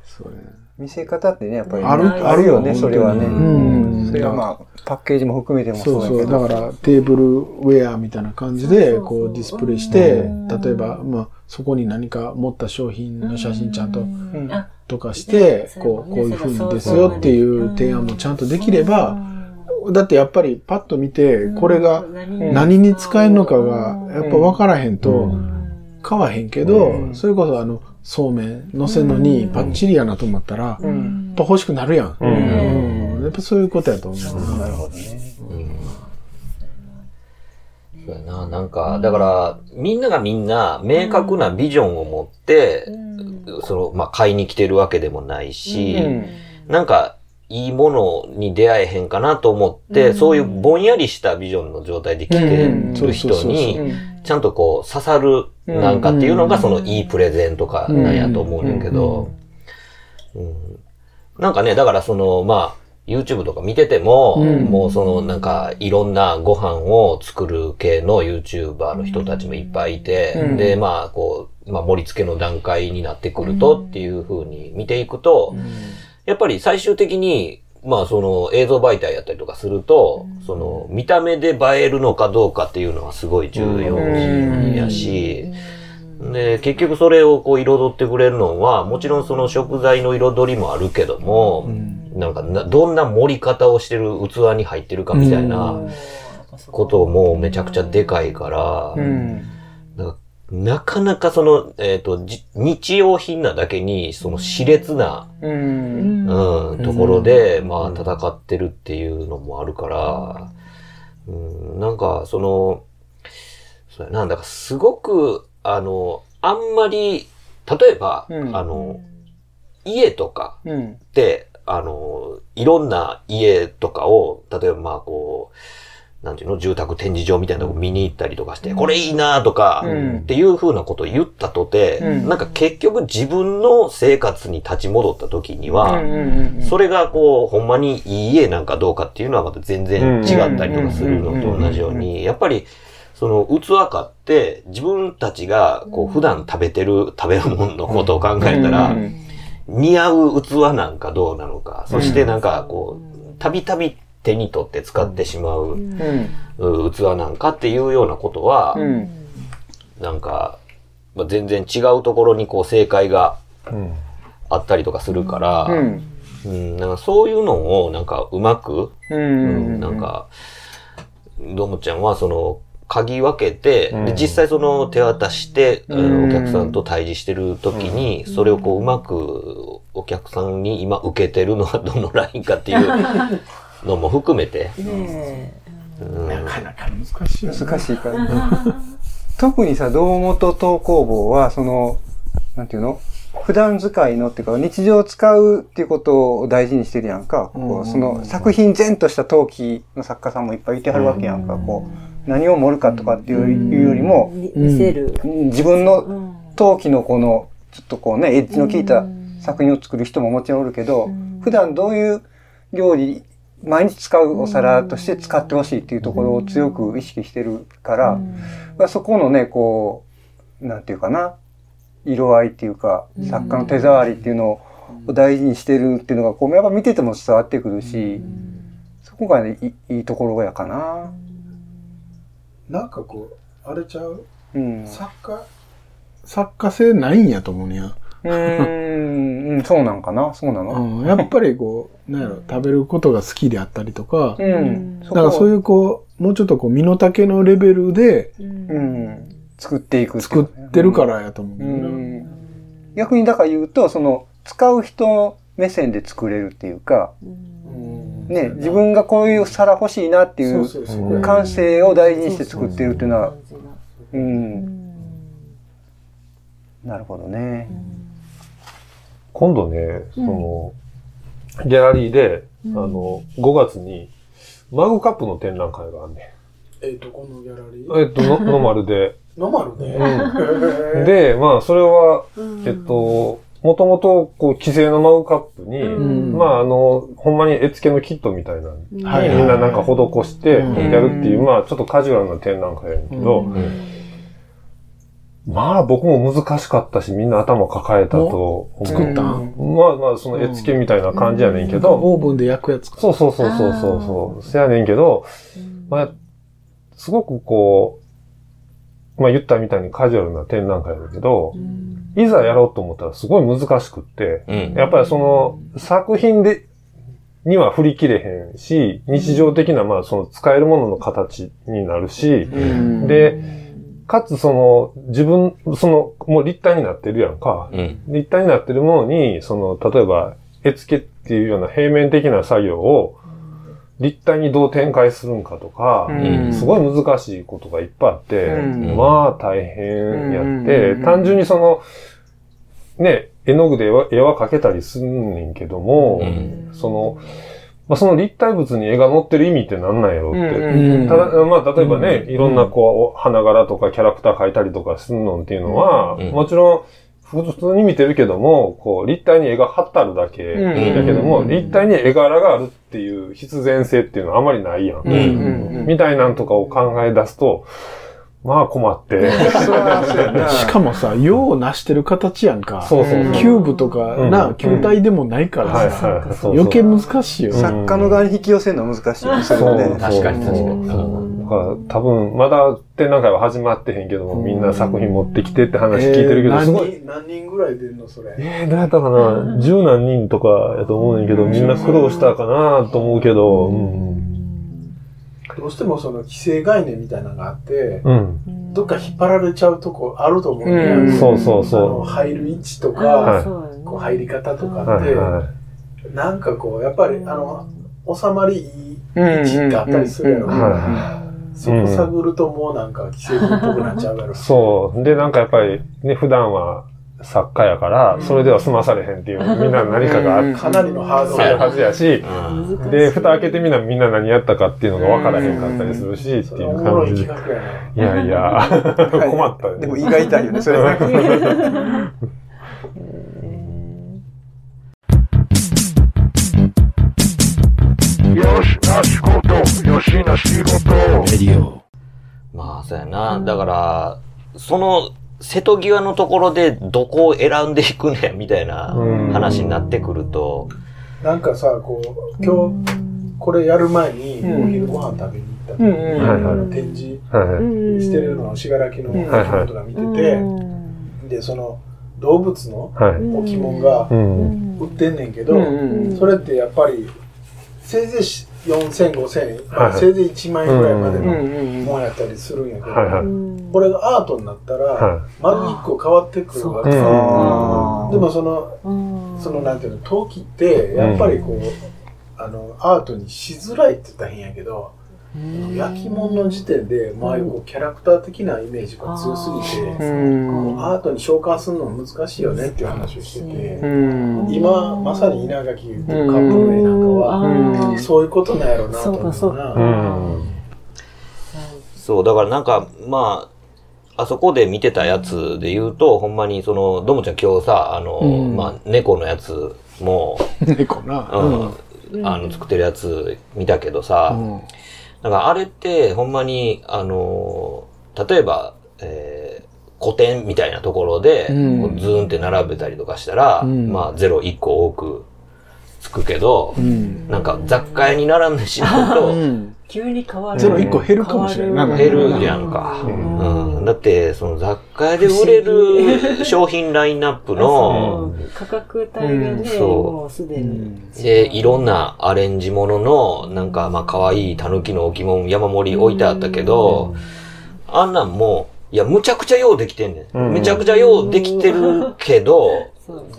そうね見せ方ってね、やっぱりあるあるよね、それはね。うん。それはまあ、パッケージも含めてもそうそう。そう。だけど。だからテーブルウェアみたいな感じで、こうディスプレイして、例えば、まあ、そこに何か持った商品の写真ちゃんとうん。あとかして、こう、こういう風にですよっていう提案もちゃんとできれば、だってやっぱりパッと見て、これが何に使えるのかが、やっぱ分からへんと、買わへんけど、それこそあの、そうめん乗せんのにパッチリやなと思ったら、やっぱ欲しくなるやん。うん。やっぱそういうことやと思う。なるほどね。そうやな。なんか、だから、みんながみんな明確なビジョンを持って、その、まあ、買いに来てるわけでもないし、なんか、いいものに出会えへんかなと思って、そういうぼんやりしたビジョンの状態で来てる人に、ちゃんとこう、刺さるなんかっていうのが、そのいいプレゼンとかなんやと思うねんけど、うん。なんかね、だからその、まあ、YouTube とか見てても、もうそのなんかいろんなご飯を作る系の YouTuber の人たちもいっぱいいて、で、まあこう、まあ盛り付けの段階になってくるとっていう風に見ていくと、やっぱり最終的に、まあその映像媒体やったりとかすると、その見た目で映えるのかどうかっていうのはすごい重要やし、で、結局それをこう彩ってくれるのは、もちろんその食材の彩りもあるけども、なんかな、どんな盛り方をしてる器に入ってるかみたいなこともめちゃくちゃでかいから、なん。かなかなかその、えっ、と、じ日用品なだけに、その熾烈な、うん、ところで、まあ戦ってるっていうのもあるから、うん、なんか、その、そうやなんだかすごく、あの、あんまり、例えば、うん。あの、家とかうん。って、あの、いろんな家とかを、例えばまあこう、なんていうの、住宅展示場みたいなとこ見に行ったりとかして、これいいなとか、うん。っていう風なことを言ったとて、うん。なんか結局自分の生活に立ち戻った時には、それがこう、ほんまにいい家なんかどうかっていうのはまた全然違ったりとかするのと同じように、やっぱり、その器買って自分たちがこう普段食べてる、食べるもののことを考えたら、うん似合う器なんかどうなのか、そしてなんかこう、たびたび手に取って使ってしまううん。う器なんかっていうようなことは、うん。なんか、まあ、全然違うところにこう正解がうん。あったりとかするから、うん。うん、なんかそういうのをなんかうまく、ううんんなんか、どもちゃんはその、鍵分けて、うん。で実際その手渡して、あのうんお客さんと対峙してる時に、それをこううまくお客さんに今受けてるのはどのラインかっていう のも含めて、ねうんなかなか難しい。難しいから。特にさ、堂本東工房は、その、なんていうの？普段使いのっていうか、日常使うっていうことを大事にしてるやんか。こうその作品前とした陶器の作家さんもいっぱいいてはるわけやんか。こう、何を盛るかとかっていうよりも、み見せる。自分のうん陶器のこの、ちょっとこうね、エッジの効いた作品を作る人ももちろんおるけど、普段どういう料理、毎日使うお皿として使ってほしいっていうところを強く意識してるから、まあそこのね、こう、なんていうかな、色合いっていうか、作家の手触りっていうのを大事にしてるっていうのが、こう、やっぱ見てても伝わってくるし、そこがね、いいいところやかな。なんかこう、あれちゃう？うん。作家、作家性ないんやと思うねや。うーん、うんそうなんかな？そうなの？うん、やっぱりこう、なんやろ、食べることが好きであったりとか、うん。だからそういううこう、もうちょっとこう、身の丈のレベルでうん。作っていく作ってるからやと思ううねんな。ん。逆にだから言うと、その、使う人目線で作れるっていうか、うんね、自分がこういう皿欲しいなっていうそうそうそう感性を大事にして作ってるっていうのは、うん。なるほどね。今度ね、その、ギャラリーで、あの、5月に、マグカップの展覧会があんねえっと、このギャラリん。ー？えっと、のノマルで。ノマルね。うん。で、まあ、それは、えっと、もともと、こう、既製のマグカップに、ん。まあ、あの、ほんまに絵付けのキットみたいなのにはいみんななんか施してうんやるっていう、まあ、ちょっとカジュアルな展覧会やけど、まあ、僕も難しかったし、みんな頭抱えたと思う。作った？ん。まあまあ、その絵付けみたいな感じやねんけど、オーブンで焼くやつか。そうそうそうそう。そうそう。せやねんけど、まあ、すごくこう、まあ言ったみたいにカジュアルな展覧会だけど、いざやろうと思ったらすごい難しくって、うん。やっぱりその作品で、には振り切れへんし、日常的なまあその使えるものの形になるし、うん。で、かつその自分、そのもう立体になってるやんか。うん。立体になってるものに、その、例えば、絵付けっていうような平面的な作業を、立体にどう展開するんかとか、うんすごい難しいことがいっぱいあって、うんまあ大変やって、うん単純にその、ね、絵の具で絵は絵は描けたりすんねんけども、うんその、まあ、その立体物に絵が載ってる意味ってなんなんやろって。うんただ、まあ、例えばね、いろんなこう、花柄とかキャラクター描いたりとかするのっていうのは、うんもちろん、普通に見てるけども、こう、立体に絵が貼ってあるだけうんだけども、立体に絵柄があるっていう必然性っていうのはあまりないやん。うんうんみたいなんとかを考え出すと、まあ困って。しかもさ、用をなしてる形やんか。そうそう。キューブとか、うんな、球体でもないからはいさ、余計難しいよ。うん作家の側に引き寄せるのは難しいよね。確かに確かにだから多分、まだ展覧会は始まってへんけども、みんな作品持ってきてって話聞いてるけど、すごい。い。何人ぐらい出んのそれ？えー、どうやったかな十何人とかやと思うねんけど、みんな苦労したかなと思うけど、うん。どうしてもその規制概念みたいなのがあって、うん。どっか引っ張られちゃうとこあると思うんそうそうそ入る位置とあか、あそうやねこう入り方とう。かって、はいはなんかこう、やっぱり、あの、収まりいい位置ってあったりするやろ。そこ探るともうなんか既製品っぽくなっちゃうやろ。そう。で、なんかやっぱりね、普段は作家やから、それでは済まされへんっていう、みんな何かがあかなりのハードルはずやし、うんで、蓋開けてみんなみんな何やったかっていうのが分からへんかったりするし、っていう感じ。いやいや、困ったよね。でも胃が痛いよね、それは。まあ、そうやな。だから、その、瀬戸際のところでどこを選んでいくねみたいなうん。話になってくると、なんかさ、こう、今日、これやる前に、お昼ご飯食べに行った時に、展示してるのを信楽の人が見てて、で、その、動物のはい。置物がうん。売ってんねんけど、それってやっぱり、せいぜい4000、5000、はいはい。せいぜい1万円ぐらいまでのうんもんやったりするんやけど、はいはい。これがアートになったら、は丸一個変わってくるわけうんさ。あでもその、そのなんていうの、陶器って、やっぱりこう、あの、アートにしづらいって言ったら変やけど、焼き物の時点で、まあ、こうキャラクター的なイメージが強すぎて、アートに召喚するの難しいよねっていう話をしてて、今、まさに稲垣言ってるカップの絵なんかは、そういうことなんやろうなと思うな。うん。そう、だからなんか、まあ、あそこで見てたやつで言うと、ほんまにその、どもちゃん今日さ、あの、うん。まあ、猫のやつも、猫な。うん、あの、作ってるやつ見たけどさ、だからあれって、ほんまに、あの、例えば、えー古典みたいなところで、ズーンって並べたりとかしたら、うん。まあ、ゼロ1個多くつくけど、うん。なんか雑貨屋に並んでしまうと、急に変わる。ゼロ一個減るかもしれない減るじゃんか。うん。だって、その雑貨屋で売れる商品ラインナップの、価格帯がね、もうすでに。で、いろんなアレンジものの、なんか、まあ、可愛い狸の置物山盛り置いてあったけど、あんなんも、いや、むちゃくちゃようできてんねうんん。むちゃくちゃようできてるけど、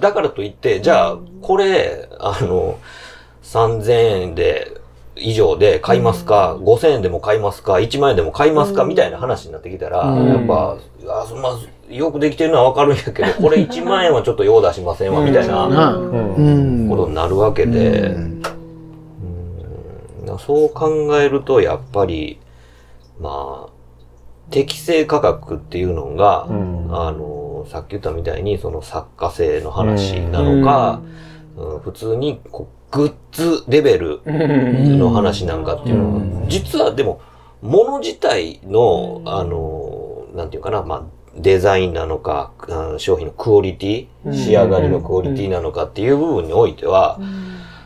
だからといって、じゃあ、これ、あの、3000円で、以上で買いますか、5000円でも買いますか、1万円でも買いますか、みたいな話になってきたら、うん。やっぱ、あそまあ、よくできてるのはわかるんやけど、これ1万円はちょっと用出しませんわ、みたいなうん。うん。ことになるわけで、うん。うん。そう考えると、やっぱり、まあ、適正価格っていうのが、うん。あの、さっき言ったみたいに、その作家性の話なのか、うん。普通にグッズレベルの話なんかっていうのは、実はでも、物自体の、あの、なんていうかな、まあ、デザインなのか、商品のクオリティ、仕上がりのクオリティなのかっていう部分においては、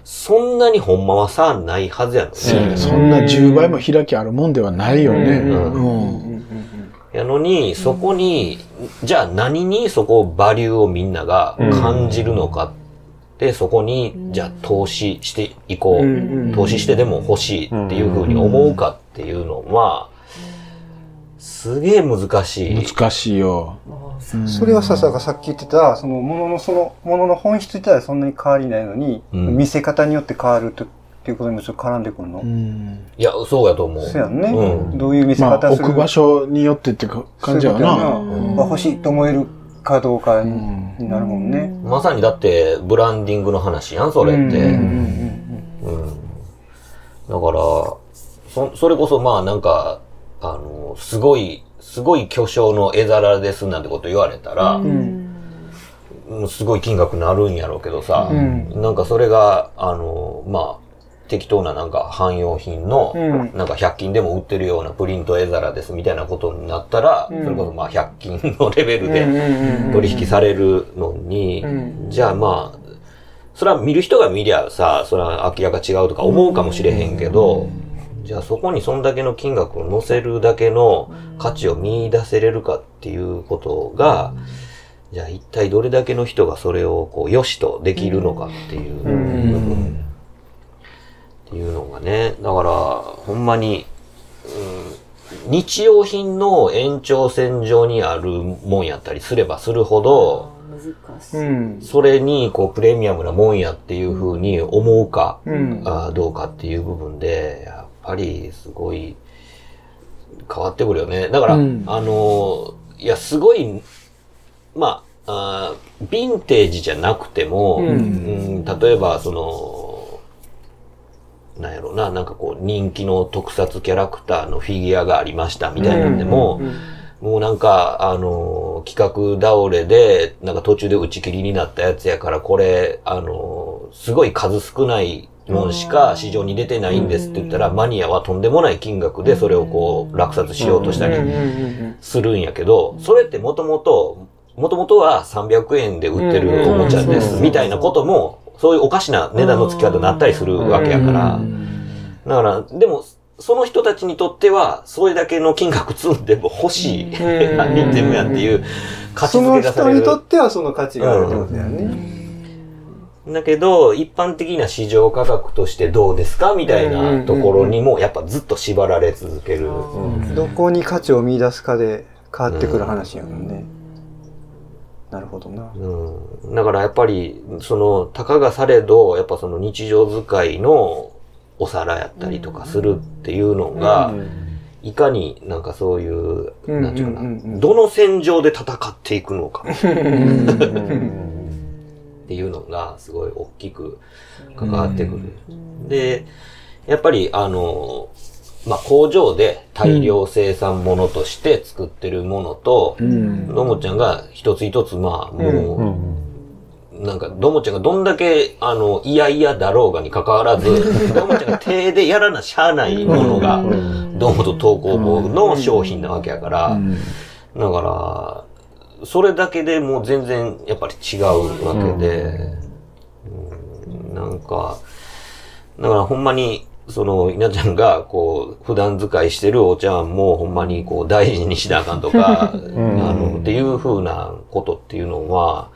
そんなにほんまは差ないはずやのね。そん。な10倍も開きあるもんではないよね。やのに、そこに、じゃあ何にそこをバリューをみんなが感じるのかで、そこに、じゃあ投資していこう。投資してでも欲しいっていうふうに思うかっていうのは、すげえ難しい。難しいよ。それはさ、ささっき言ってた、その、ものの、その、ものの本質自体はそんなに変わりないのに、うん見せ方によって変わるとっていうことにもちょっと絡んでくるの？うんいや、そうやと思う。そうやんね。うんどういう見せまあ、方する？置く場所によってってか感じやわな。そうな欲しいと思えるかどうかに,、んなるもんね。まさにだって、ブランディングの話やん、それって。だから、そ、それこそまあなんか、あの、すごい、すごい巨匠の絵皿ですなんてこと言われたら、うん。すごい金額になるんやろうけどさ、うん。なんかそれが、あの、まあ、適当ななんか汎用品の、うん。なんか100均でも売ってるようなプリント絵皿ですみたいなことになったら、うん。それこそまあ100均のレベルで取引されるのに、うん。じゃあまあ、それは見る人が見りゃさ、それは明らか違うとか思うかもしれへんけど、じゃあそこにそんだけの金額を乗せるだけの価値を見出せれるかっていうことが、じゃあ一体どれだけの人がそれをこう良しとできるのかっていう部分っていうのがね、だからほんまに、うん、日用品の延長線上にあるもんやったりすればするほど、難しい。うん。それに、こう、プレミアムなもんやっていうふうに思うか、うん。あーどうかっていう部分で、やっぱりすごい変わってくるよね。だから、うんあのーいや、すごい、まあ、あーヴィンテージじゃなくても、うんうん例えば、その、なんやろうな、なんかこう、人気の特撮キャラクターのフィギュアがありましたみたいなんでも、もうなんか、あの、企画倒れで、なんか途中で打ち切りになったやつやから、これ、あの、すごい数少ないもんしか市場に出てないんですって言ったら、マニアはとんでもない金額でそれをこう、落札しようとしたりするんやけど、それってもともと、もともとは300円で売ってるおもちゃです、みたいなことも、そういうおかしな値段の付き方になったりするわけやから、だから、でも、その人たちにとっては、それだけの金額積んでも欲しいアイテムやっていう価値その付けがされる。人にとってはその価値があるってことだよね。だけど、一般的な市場価格としてどうですかみたいなところにも、やっぱずっと縛られ続ける。どこに価値を見出すかで変わってくる話やもんね。なるほどな。うん。だからやっぱり、その、たかがされど、やっぱその日常使いのお皿やったりとかするっていうのが、いかになんかそういう、うんなんていうかな、どの戦場で戦っていくのかっていうのがすごい大きく関わってくる。で、やっぱりあの、まあ、工場で大量生産物として作ってるものと、どもちゃんが一つ一つまあ、もう、なんか、どもちゃんがどんだけ、あの、いやいやだろうがに関わらず、どもちゃんが手でやらなしゃあないものが、どうもと投稿簿の商品なわけやから、だから、それだけでもう全然やっぱり違うわけで、うん。なんか、だからほんまに、その、稲ちゃんが、こう、普段使いしてるお茶碗も、ほんまに、こう、大事にしなあかんとか、あの、っていう風なことっていうのは、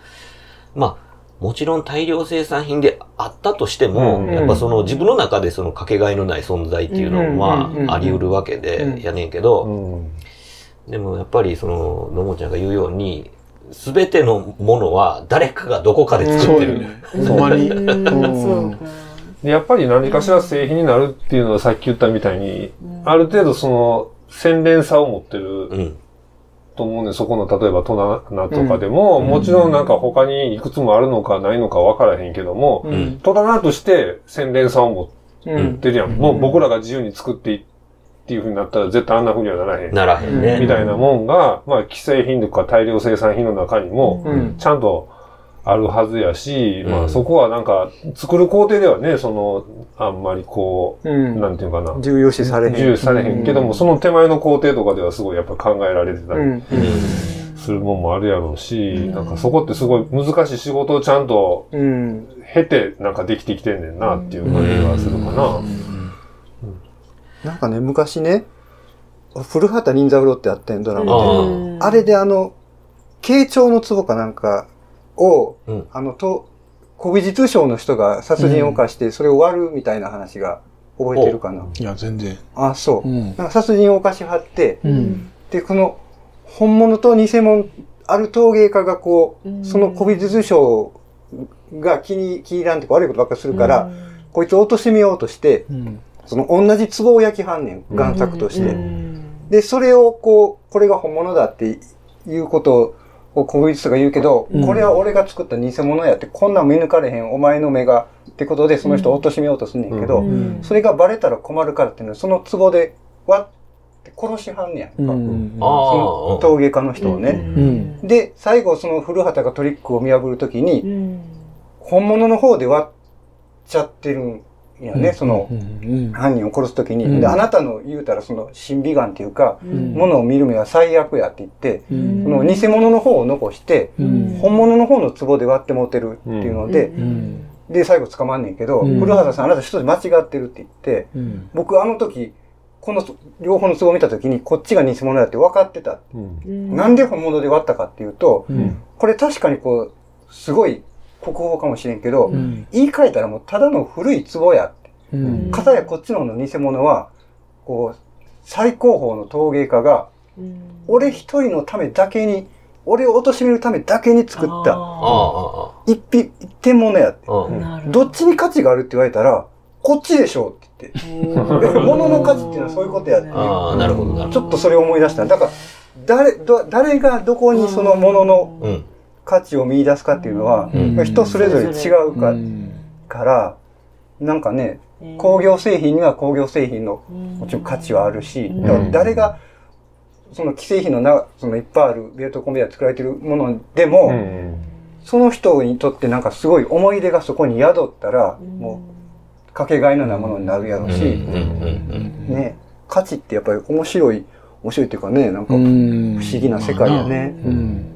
まあ、もちろん大量生産品であったとしても、やっぱその自分の中でそのかけがえのない存在っていうのはあり得るわけで、やねんけど、でもやっぱりその、のもちゃんが言うように、すべてのものは誰かがどこかで作ってる。そう。よね。ほんまに。でやっぱり何かしら製品になるっていうのはさっき言ったみたいに、ある程度その洗練さを持ってるうん。と思うんで、そこの例えばトナナとかでも、もちろんなんか他にいくつもあるのかないのか分からへんけども、んトナナとして洗練さを持うんってるやん。もう僕らが自由に作っていっていう風になったら絶対あんな風にはならへん。ならへんね。みたいなもんが、まあ既製品とか大量生産品の中にも、うんちゃんとあるはずやし、うんまあそこはなんか、作る工程ではね、その、あんまりこう、うんなんていうかな、重要視されへん。重視されへんけども、その手前の工程とかではすごいやっぱ考えられてたりうん。するもんもあるやろうし、なんかそこってすごい難しい仕事をちゃんとうん。経てなんかできてきてんねんなっていう感じがするかな。なんかね、昔ね、古畑任三郎ってあったんドラマで。ああれであの、慶長の壺かなんかを、うんあの、と、古美術商の人が殺人を犯して、それを割るみたいな話が覚えてるかな。いや、全然。あ、そう。うんなんか殺人を犯しはって、うん。で、この、本物と偽物、ある陶芸家がこう、その古美術商が気に、気に入らんっていうか悪いことばっかりするから、こいつを貶めようとして、うん。その同じ壺を焼きはんねん、贋作として。で、それをこう、これが本物だっていうことを古美術が言うけど、うん。これは俺が作った偽物やって、こんなん見抜かれへん、お前の目が、ってことでその人を貶めようとすんねんけど、ん。それがバレたら困るからっていうのは、その壺で割って殺しはんねやんか。うん。あその陶芸家の人をね。うん。で、最後その古畑がトリックを見破るときに、本物の方で割っちゃってるんやね、そのうん。犯人を殺すときに。うんで、あなたの言うたらその審美眼っていうか、ん物を見る目は最悪やって言って、うんその偽物の方を残して、うん本物の方の壺で割って持てるっていうので、うん。で、最後捕まんねんけど、うん古畑さんあなた一つ間違ってるって言って、うん。僕あの時、この両方の壺を見た時にこっちが偽物だって分かってた。うんなんで本物で割ったかっていうと、うん。これ確かにこう、すごい国宝かもしれんけど、うん。言い換えたらもうただの古い壺やって。うん。かたやこっちの方の偽物は、こう、最高峰の陶芸家が、俺一人のためだけに俺を貶めるためだけに作ったあ一品、一点物やって。どっちに価値があるって言われたら、こっちでしょうって言って。ど。物の価値っていうのはそういうことやってああ、なるほど、ちょっとそれを思い出した。だから、誰、ど誰がどこにその物のど。うん。価値を見出すかっていうのは、うん。人それぞれ違うか,、から、なんかね、工業製品には工業製品のもちろん価値はあるし、誰が、その既製品のな、そのいっぱいあるベルトコンベヤーで作られてるものでも、うん。その人にとってなんかすごい思い出がそこに宿ったら、もうかけがえのないものになるやろうし、ね、価値ってやっぱり面白い、面白いっていうかね、なんか不不思議な世界やね。うん。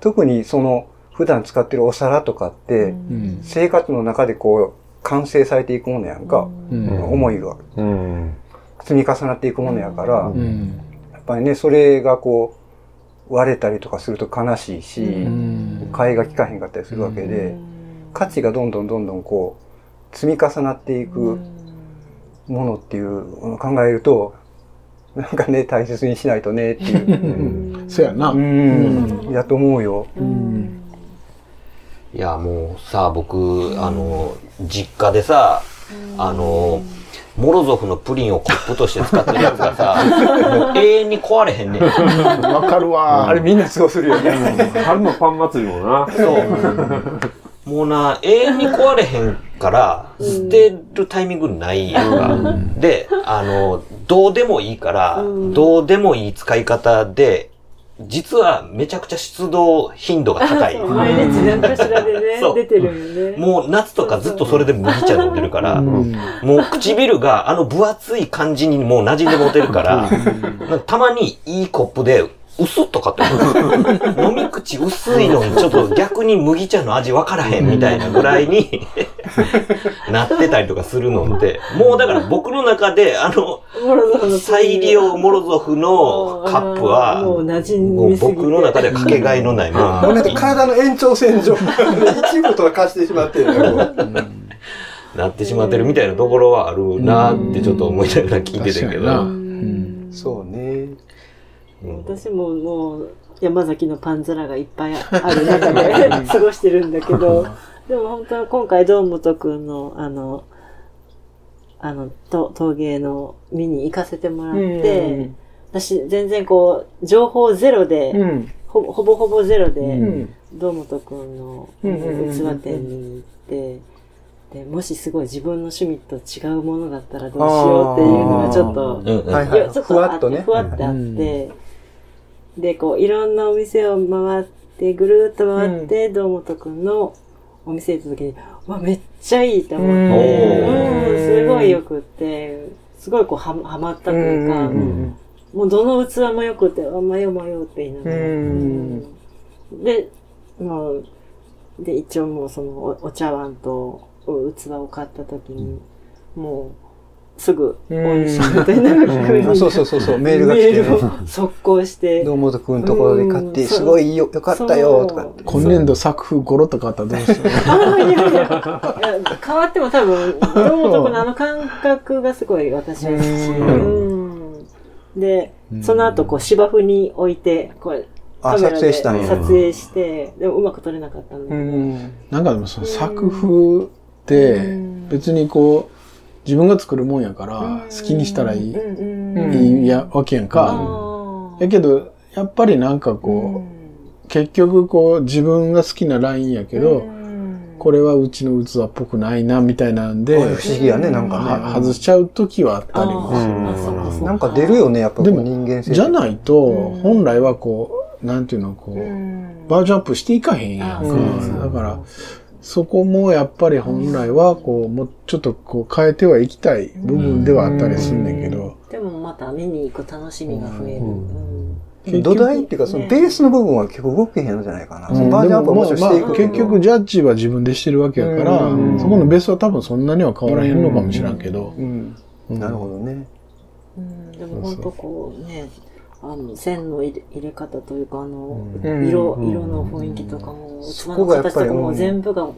特にその普段使ってるお皿とかって、うん。生活の中でこう完成されていくものやんか、うん。思いがうん積み重なっていくものやから、うん。やっぱりね、それがこう割れたりとかすると悲しいし、うん。替えが利かへんかったりするわけで、価値がどんどんどんどんこう積み重なっていくものっていうのを考えると、なんかね、大切にしないとねっていう。そうやな。う。ん、やと思うよ。うん。いや、もうさ、僕、あの、実家でさ、あの、モロゾフのプリンをコップとして使ってるやつがさ、もう永遠に壊れへんねん。わかるわ。あれみんなそうするよね。春のパン祭りもな。そう。もうな、永遠に壊れへんから、捨てるタイミングないやんか。で、あの、どうでもいいから、どうでもいい使い方で、実はめちゃくちゃ出動頻度が高い。毎日なんかしらでね出てるよね。もう夏とかずっとそれで麦茶飲んでるから、うんもう唇があの分厚い感じにもう馴染んで持てるから、かたまにいいコップで、薄っとかって思う飲み口薄いのにちょっと逆に麦茶の味分からへんみたいなぐらいに なってたりとかするのって、もうだから僕の中であの、モロゾフの再利用モロゾフのカップは、もう。僕の中ではかけがえのないももうのなんか体の延長線上、一部とか化してしまってるよ。なってしまってるみたいなところはあるなってちょっと思いながら聞いてたけ確かになど。うんそうね。私ももう山崎のパン皿がいっぱいある中で 過ごしてるんだけど、でも本当は今回堂本くんのあの、あの、と陶芸の見に行かせてもらって、私全然こう、情報ゼロで、ん。ほぼほぼほぼゼロで、ん。堂本くんの器店に行って、で、もしすごい自分の趣味と違うものだったらどうしようっていうのがちょっと、ちょっふとあって、わっとね。ふわってあって、で、こう、いろんなお店を回って、ぐるーっと回って、堂本くんのお店行った時に、うわ、めっちゃいいと思って、うんうん、すごいよくって、すごいこう、ははまったというか、うんもうどの器もよくて、あ、迷う迷うって言いながら。で、もう、で、一応もうそのおお茶碗とお器を買った時に、もう、すぐ、みたいな風にあそうそうそうそう、メールが来て、メールを速攻して、堂本くんのところで買って、うんすごいよ、よかったよ、とか。今年度作風ゴロッと変わったらどうしよああ、いやいや、いや変わっても多分、堂本君のあの感覚がすごい私は好き。うん。で、その後、こう、芝生に置いて、こう、あ、撮カメラで影したんや。撮影して、でもうまく撮れなかったんだけど。うん。う。なんかでもその作風って別にこう自分が作るもんやから好きにしたらいい、いいやわけやんか。やけどやっぱりなんかこう結局こう自分が好きなラインやけど、これはうちの器っぽくないなみたいなんで、不思議やね、なんか。はね。外しちゃう時はあったりもする。なんか出るよね、やっぱでも人間性。じゃないと、本来はこう、なんていうの、こう、バージョンアップしていかへんやんか。うんだから、そこもやっぱり本来は、こう、もうちょっとこう変えてはいきたい部分ではあったりすんねんけど、でもまた見に行く楽しみが増える。うん。土台っていうか、そのベースの部分は結構動けへんのじゃないかな。そのバージョンアップはもしていくけど。結局ジャッジは自分でしてるわけやから、うん。そこのベースは多分そんなには変わらへんのかもしらんけど、うん。なるほどね。うん。でも本当こうね、あの、線の入れ入れ方というか、あの、うん。色、色の雰囲気とかも、器そのこがやっぱり形とかも全部が、も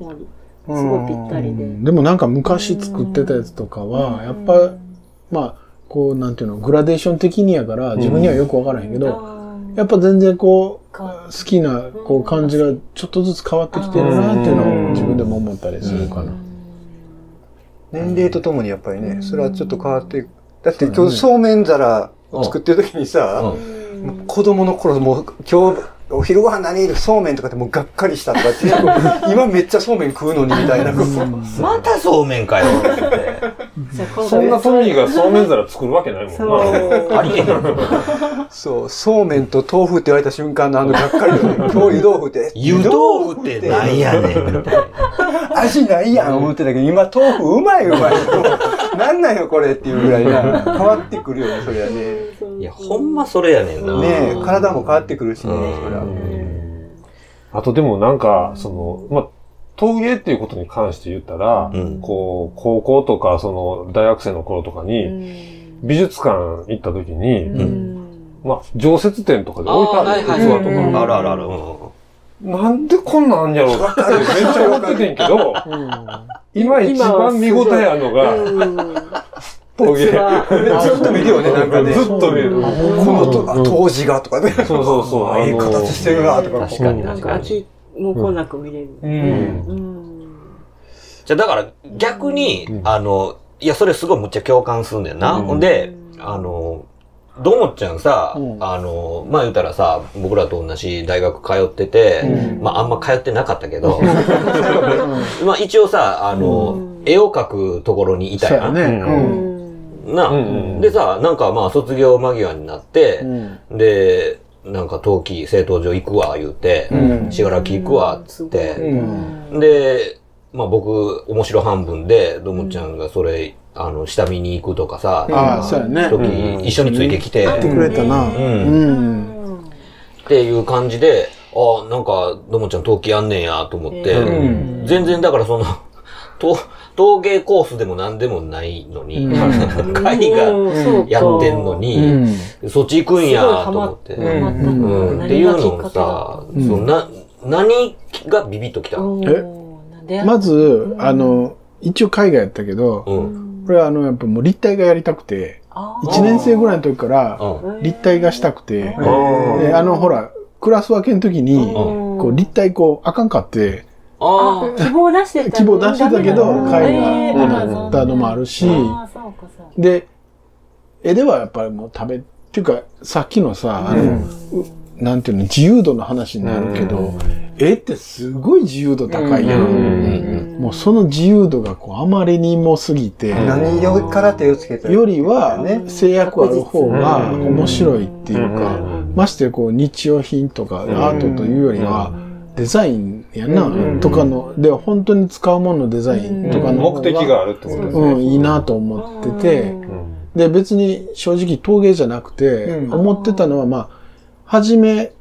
う、すごいぴったりで。でもなんか昔作ってたやつとかは、やっぱ、まあ、こう、なんていうの、グラデーション的にやから、自分にはよくわからへんけど、やっぱ全然こう、好きなこう感じがちょっとずつ変わってきてるなっていうのを自分でも思ったりするかな。年齢とともにやっぱりね、それはちょっと変わっていく。だって今日そうめん皿を作ってる時にさ、子供の頃もう今日お昼ご飯何？そうめんとかってもうがっかりしたとかって 今めっちゃそうめん食うのにみたいな。またそうめんかよ って。そんなトミーがそうめん皿作るわけないもんな。ありえへん。そう、そうめんと豆腐って言われた瞬間のあのがっかり。今日湯豆腐って。湯豆腐ってなんやねん、みたいな。味ないやん思ってたけど、今豆腐うまいうまい。なんなんよこれっていうぐらいな。変わってくるよね、それはね。いや、ほんまそれやねんな。ねえ、体も変わってくるしね、それは。あとでもなんか、その、まあ、陶芸っていうことに関して言ったら、うんこう、高校とか、その、大学生の頃とかに、美術館行った時に、まあ、常設展とかで置いてある器とか、あるあるある。うんなんでこんなんあんやろうってめっちゃ思っててんけど、今一番見応えあるのが、陶芸。ずっと見るよね、なんかね。ずっと見る。この当時がとかね。そうそうそう。ああいう形してるなとか。確かになんか確かに。秋もこなく見れる。うん。うん。じゃあだから逆に、あの、いや、それすごいむっちゃ共感すんねんな。ほんで、あの、どもっちゃんさ、うん。あの、まあ言うたらさ、僕らと同じ大学通ってて、まああんま通ってなかったけど、まあ一応さ、あの、絵を描くところにいたやん。そうやね。うん。な、うんうん。でさ、なんかまあ卒業間際になって、うん。で、なんか冬季製陶所行くわ、言うて、うん。しがらき行くわ、つって、うん。で、まあ僕、面白半分で、どむちゃんがそれ、あの、下見に行くとかさ、ああ、そうやね。時、一緒についてきて、やってくれたな。んうん。っていう感じで、ああ、なんか、どもちゃん陶器やんねんやと思って、うん。全然だからその、陶陶芸コースでも何でもないのに、うん。会がやってんのうに、ん。そっち行くんやと思って。った。うのん、っていうのをさ、うん。そのな、何がビビッときた？のえまず、あの、一応海外やったけど、うん。これはあの、やっぱもう立体がやりたくて、1年生ぐらいの時からうん。立体がしたくて、あの、ほら、クラス分けの時に、こう、立体こう、あかんかって、あ希望出してた希望出してたけど、ダメ海なのがなったのもあるし、で、絵ではやっぱりもう食べ、っていうか、さっきのさ、あの、うなんていうの、自由度の話になるけど、絵ってすごい自由度高いやん。もうその自由度がこう、あまりにも過ぎて、何色から手をつけたよりはね、制約ある方が面白いっていうかうん、ましてこう日用品とかアートというよりは、デザインやな、とかの、で、本当に使うもののデザインとかの方目的があるってことですね。うん、いいなと思ってて、で、別に正直陶芸じゃなくて、うん。思ってたのは、まあ、はじめ、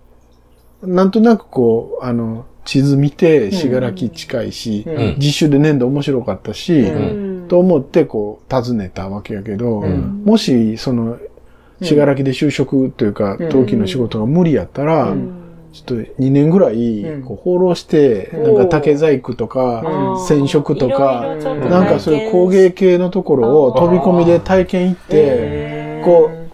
なんとなくこう、あの、地図見て、しがらき近いし、ん。実習で粘土面白かったし、うん。と思ってこう、訪ねたわけやけど、ん。もし、その、しがらきで就職というか、陶器の仕事が無理やったら、ちょっと2年ぐらい、こう放浪して、なんか竹細工とか、染色とか、なんかそういう工芸系のところを飛び込みで体験行って、こう、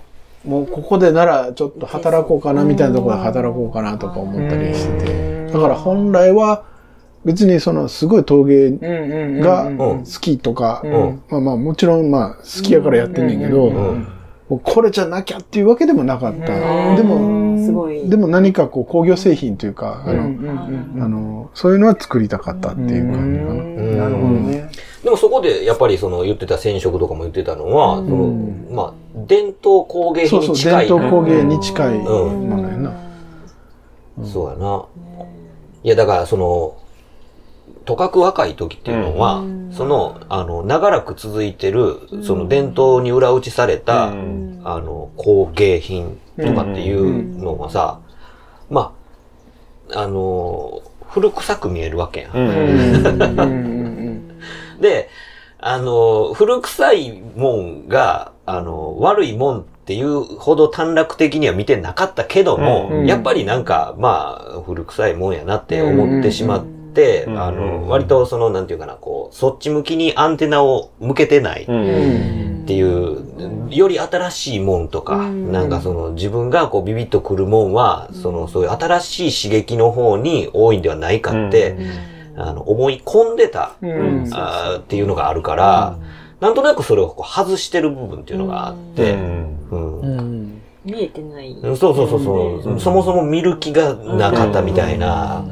もうここでならちょっと働こうかなみたいなところで働こうかなとか思ったりしてて。だから本来は別にそのすごい陶芸が好きとか、まあまあもちろんまあ好きやからやってんねんけど、これじゃなきゃっていうわけでもなかった。でも、でも何かこう工業製品というか、あの、あの、そういうのは作りたかったっていう感じかな。なるほどね。でもそこでやっぱりその言ってた染色とかも言ってたのは、そのまあ、伝統工芸そうそう、品に近い。伝統工芸に近いんものやな。そうやな。いや、だからその、とかく若い時っていうのは、その、あの、長らく続いてる、その伝統に裏打ちされた、うん。あの、工芸品とかっていうのがさ、まあ、あの、古臭く見えるわけやん。で、あの、古臭いもんが、あの、悪いもんっていうほど短絡的には見てなかったけども、うん。やっぱりなんか、まあ、古臭いもんやなって思ってしまって、うん。あの、割とその、なんていうかな、こう、そっち向きにアンテナを向けてない。っうん。てっていう、より新しいもんとか、なんかその自分がこうビビッとくるもんは、そのそういう新しい刺激の方に多いんではないかって、あの思い込んでた、うん。あーっていうのがあるから、なんとなくそれをこう外してる部分っていうのがあって、うん。うん。見えてない。そうそうそうそう、そもそも見る気がなかったみたいな、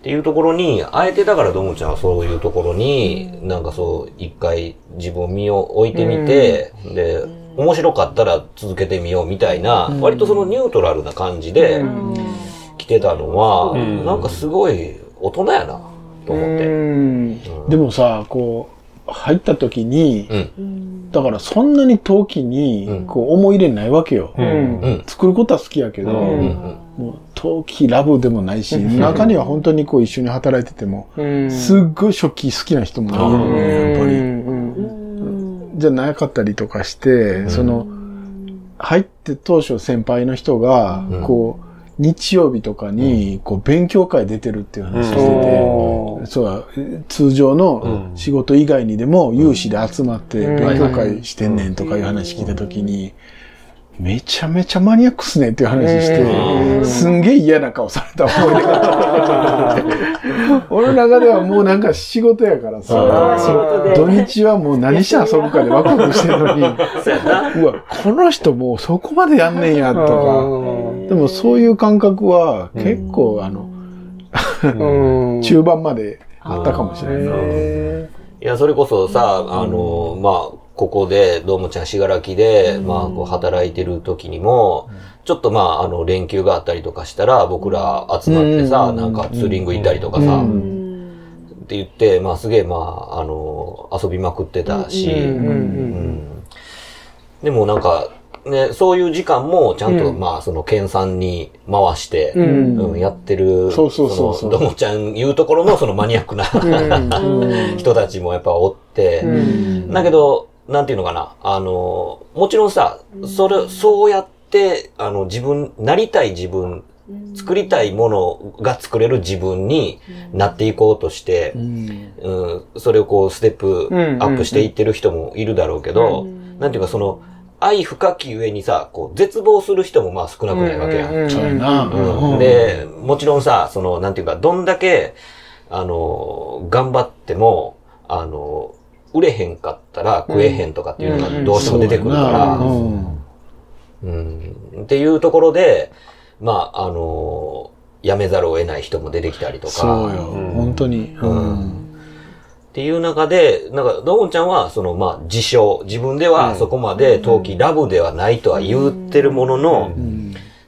っていうところに、あえてだからどもちゃんはそういうところに、なんかそう、一回自分を身を置いてみて、で、面白かったら続けてみようみたいな、割とそのニュートラルな感じで来てたのは、ん。なんかすごい大人やな、と思って。うん。でもさ、こう、入った時に、うん。だからそんなに陶器に、こう、思い入れないわけよ。うんうん。作ることは好きやけど。もう陶器ラブでもないし、中には本当にこう一緒に働いてても、うんすっごい食器好きな人もいるのね、やっぱり。うんじゃなかったりとかして、その、入って当初先輩の人が、こう、日曜日とかに、こう、勉強会出てるっていう話してて、おー。そうだ、通常の仕事以外にでも有志で集まって勉強会してんねんとかいう話聞いたときに、めちゃめちゃマニアックっすねっていう話して、すんげえ嫌な顔された思い出が。俺の中ではもうなんか仕事やからさ。土日はもう何して遊ぶかでワクワクしてるのに、そうわ、この人もうそこまでやんねんや、とか。でもそういう感覚は結構あの、うん。中盤まであったかもしれない。いや、それこそさ、あの、まあ、ここで、どうもちゃんしがらきで、まあ、こう、働いてる時にも、ちょっとまあ、あの、連休があったりとかしたら、僕ら集まってさ、なんかツーリング行ったりとかさ、って言って、まあ、すげえ、まあ、あの、遊びまくってたし、うん。でもなんか、ね、そういう時間も、ちゃんと、まあ、その、研鑽に回して、うん。やってる、そうそうそうそう。のどもちゃん言うところの、そのマニアックな、人たちもやっぱおって、だけど、なんていうのかな、あの、もちろんさ、それ、そうやって、あの、自分、なりたい自分、作りたいものが作れる自分になっていこうとして、うん、それをこう、ステップアップしていってる人もいるだろうけど、なんていうかその、愛深き上にさ、こう、絶望する人もまあ少なくないわけやん。うん。で、もちろんさ、その、なんていうか、どんだけ、あの、頑張っても、あの、売れへんかったら食えへんとかっていうのがどうしても出てくるから、うんうん。っていうところで、まあ、あの、辞めざるを得ない人も出てきたりとか、そうよ。本当に。うん。っていう中で、なんか、ドーンちゃんは、その、まあ、自称、自分ではそこまで陶器ラブではないとは言ってるものの、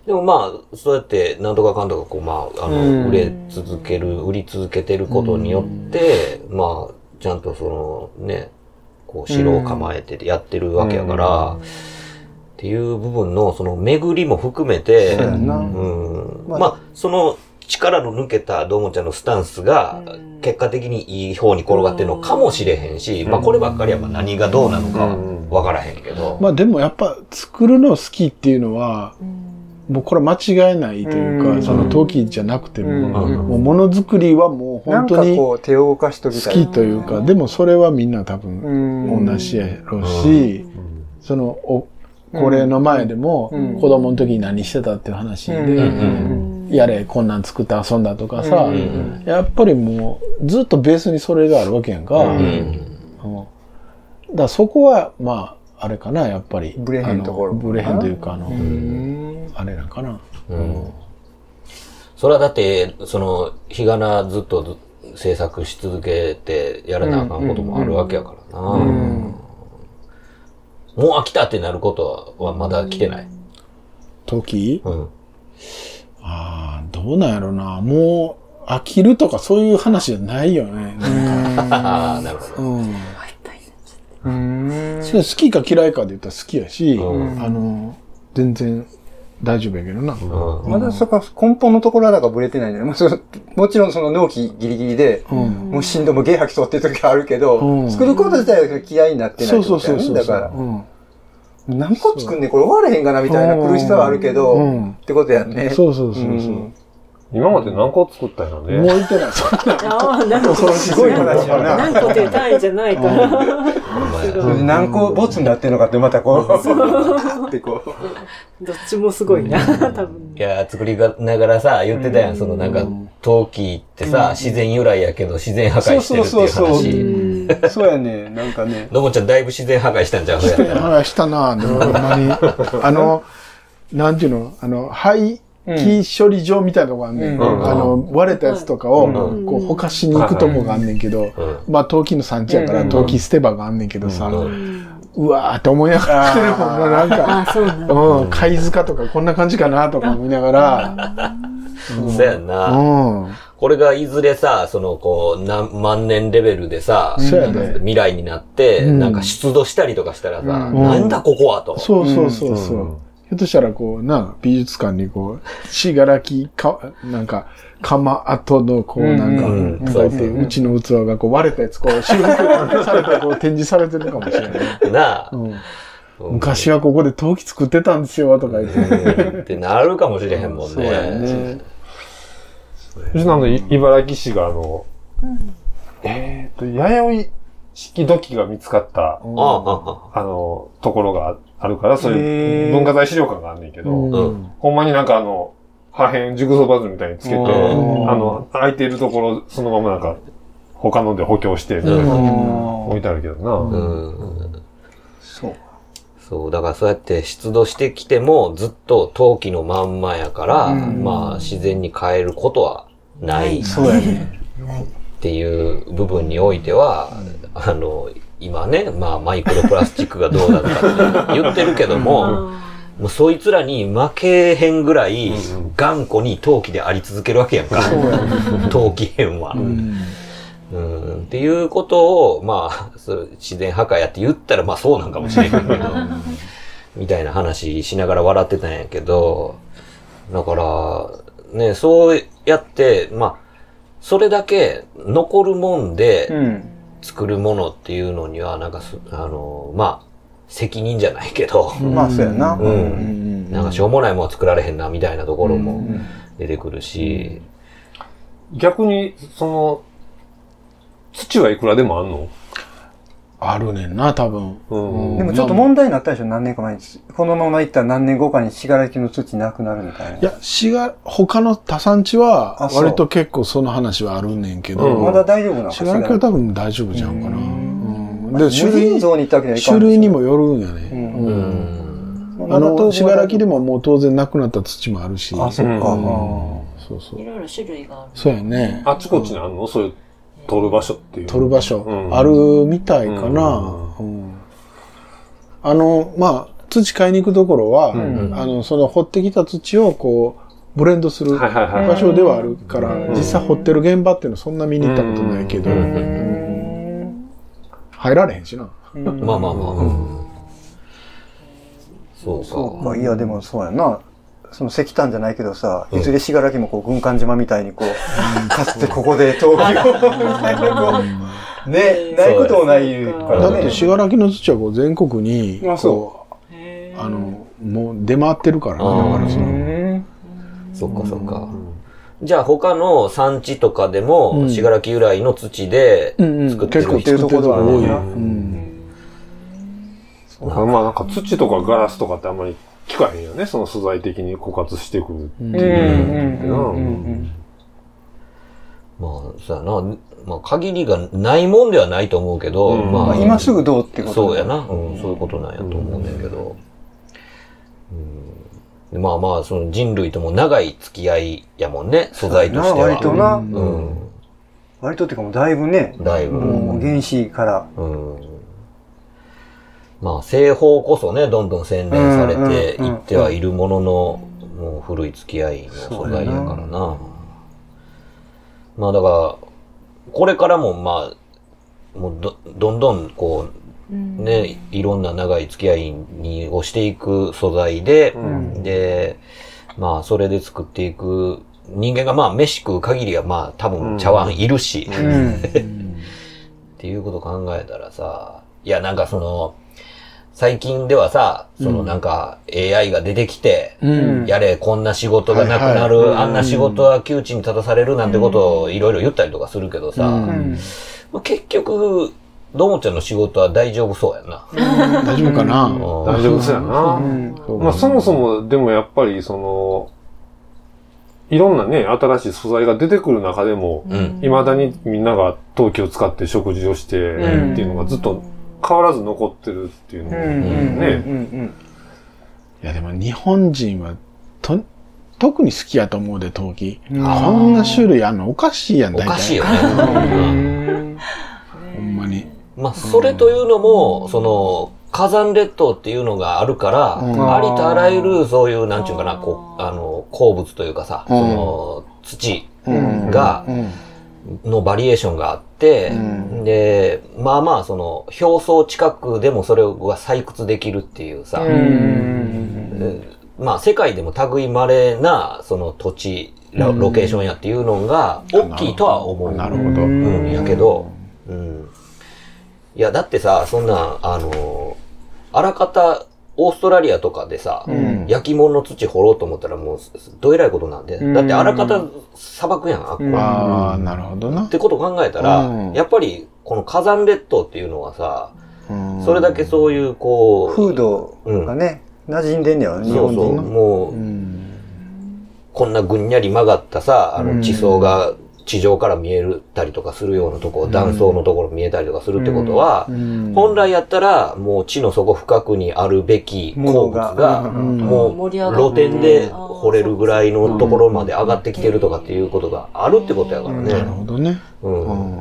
でもまあ、そうやって、なんとかかんとか、こう、まあ、あの、売れ続ける、売り続けてることによって、まあ、ちゃんとその、ね、こう、城を構えててやってるわけやから、っていう部分の、その、巡りも含めて、そうん。まあまあ、その力の抜けたどーもちゃんのスタンスが、結果的にいい方に転がってるのかもしれへんし、まあこればっかりはまあ何がどうなのかわからへんけど。まあでもやっぱ作るの好きっていうのは、もうこれ間違いないというか、その陶器じゃなくても、もうものづくりはもう本当に好こう手を動かしときというか、でもそれはみんな多分同じやろうし、その、お、これの前でも、子供の時に何してたっていう話で、やれ、こんなん作って遊んだとかさ、やっぱりもう、ずっとベースにそれがあるわけやんか。うん。だからそこは、まあ、あれかな、やっぱり。ブレへんところブレへんというか、あの、あれなんかな。うんそれはだって、その、日がなずっとず制作し続けてやらなあかんこともあるわけやからな。もう飽きたってなることはまだ来てない。時？うん。ああ、どうなんやろな。もう、飽きるとかそういう話じゃないよね。なんかああ、なるほど。うん。それ好きか嫌いかで言ったら好きやし、あの、全然大丈夫やけどな。うんまだそこは根本のところはだからブレてないんだよ。まあそもちろんその納期ギリギリで、もうしんどもゲー吐きそうっていう時はあるけど、うん作ること自体は気合になってないそうそうってことだよね。そうそう。だから、うん何個作んねん？これ終われへんかなみたいな苦しさはあるけど、うんってことやんね。そうそうそう今まで何個作ったんやろもうね。言ってない。そんなああ、なんか すごい話やな。何個って単位じゃないから。ほんまはいそれで何個ボツになってるのかってまたこう、ってこう。どっちもすごいな、多分い。や、作りながらさ、言ってたやん。そのなんか、陶器ってさ、自然由来やけど自然破壊してるっていうそうそうそう話。そうやね、なんかね。のもちゃんだいぶ自然破壊したんじゃん、それやったら。あしたなんまに。あの、なんていうの？あの、廃棄処理場みたいなとこあんねん。うん。あの、割れたやつとかを、うん。こう、ほかしに行くとこがあんねんけど、まあ、陶器の産地やから、陶器捨て場があんねんけどさ、うわーって思いながら来てるもん。な、なんか。うなん貝塚とかこんな感じかなとか思いながら、そうやんうな。ん。これがいずれさ、その、こう、何万年レベルでさ、未来になって、うん。なんか出土したりとかしたらさ、ん。なんだここはと。そうそうそうそう。うんひょっとしたらこうな、美術館にこう、しがらきか、なんか、釜跡のこうなんか、うんうんこうやってうちの器がこう割れたやつこう修復されてこう展示されてるかもしれない。なあ。うん昔はここで陶器作ってたんですよとか言って。うんってなるかもしれへんもんそうやね。ね。うちのあの、い茨城市があの、えっと、弥生式土器が見つかった、あの、ところがあるから、そういう文化財資料館があんねんけど、うんほんまになんかあの、破片、ジグソーパズルみたいにつけて、あうんの、空いてるところ、そのままなんか、他ので補強して、うん置いてあるけどな。うん。そう。そう、だからそうやって出土してきても、ずっと陶器のまんまやから、うんまあ自然に変えることはないっそうやね。ていう部分においては、あの、今ね、まあマイクロプラスチックがどうだとかって言ってるけども、もうそいつらに負けへんぐらい頑固に陶器であり続けるわけやんか。陶器編は。うんっていうことを、まあ、自然破壊やって言ったら、まあそうなんかもしれんけど、みたいな話しながら笑ってたんやけど、だから、ね、そうやって、まあ、それだけ残るもんでうん。作るものっていうのには、なんかす、あの、まあ、責任じゃないけど、まあ、そうやな。うん。なんかしょうもないもの作られへんな、みたいなところも出てくるし、逆に、その、土はいくらでもあんの？あるねんな、多分。うんでもちょっと問題になったでしょ、何年か前に。このままいったら何年後かに死柄木の土なくなるみたいな。いや、市が、他の他産地は割と結構その話はあるねんけど、うんまだ大丈夫なのか市街は多分大丈夫じゃんかな。うんで、無種尽類、蔵に行ったわけにはいかん種類にもよるんやね。あの、信楽でももう当然なくなった土もあるし。あ、そっか。そうそうい。ろいろ種類がある。そうやね。あっちこっちにあんの？そういう、取る場所っていう。取る場所、うんあるみたいかな。うんあの、まあ、土買いに行くところは、んあの、その掘ってきた土をこう、ブレンドするはいはいはい場所ではあるから、うん実際掘ってる現場っていうのはそんな見に行ったことないけど、うん入られへんしな。まあまあまあ。うんそうか。そうか。いや、でもそうやな。その石炭じゃないけどさ、いずれ信楽もこう軍艦島みたいにこう、かつてここで陶器を、ね、ないこともないからね。だって、信楽の土はこう全国に、こう、あの、もう出回ってるからね。だからそそっかそっか。じゃあ他の産地とかでうも、ん。信楽由来の土でうんうん。作ってる結構ってるとこ多い。よ。ううん。まあなんか土とかガラスとかってあんまり聞かへんよね。その素材的に枯渇してくる。う。ん。うううん。まあ、そうやな。まあ、限りがないもん。ではないと思うけど、うん。まあ、今すぐどうってことそうやな。うん、そういうことなん。やと思うん。だけど。うん、まあまあ、その人類とも長い付き合いやもん。ね、素材としては。割とな、うん。割とってかもうだいぶね、だいぶ。もう原始から、うん。まあ、製法こそね、どんどん洗練されていってはいるものの、もう古い付き合いの素材やからな。まあだから、これからもまあ、もうど、どんどんこう、ね、いろんな長い付き合いに、をしていく素材で、で、まあ、それで作っていく人間がまあ、飯食う限りはまあ、多分茶碗いるし、うん。っていうこと考えたらさ、いや、なんかその、最近ではさ、そのなんか AI が出てきて、うん。やれ、こんな仕事がなくなる、はいはいあんな仕事は窮地に立たされるなんてことをいろいろ言ったりとかするけどさ、うん。まあ結局、どもちゃんの仕事は大丈夫そうやな。大丈夫かな？大丈夫そうやな。まあそもそも、でもやっぱりその、いろんなね、新しい素材が出てくる中でも、うん。未だにみんなが陶器を使って食事をしてっていうのがずっと変わらず残ってるっていうのもね。いやでも日本人はと特に好きやと思うで、陶器。こあーんな種類あんのおかしいやん、お大体。かしいよね。うんほんまに。まあ、それというのも、その、火山列島っていうのがあるから、うんありとあらゆるそういう、なんちゅうかな、こう、あの、鉱物というかさ、うんその、土うんが、うん。のバリエーションがあって、うん。で、まあまあ、その、表層近くでもそれが採掘できるっていうさ、でまあ、世界でも類稀な、その土地、ロロケーションやっていうのが、大きいとは思う。なるほど。うん、やけど、うん。いや、だってさ、そんな、あの、あらかた、オーストラリアとかでさ、ん。焼き物の土掘ろうと思ったらもう、どえらいことなんで。だってあらかた砂漠やん、あっこ。はああ、なるほどな。っ。てことを考えたら、うん。やっぱり、この火山列島っていうのはさ、うん。それだけそういう、こう、風土がね、馴染んでんねやろね、日そうそう。もう、うん。こんなぐんにゃり曲がったさ、あの地層が地上から見えたりとかするようなとこ、断層のところ見えたりとかするってことは、うん本来やったら、もう地の底深くにあるべき鉱物が、うんもう露天で掘れるぐらいのところまで上がってきてるとかっていうことがあるってことやからなるね。ほどね。うん。うん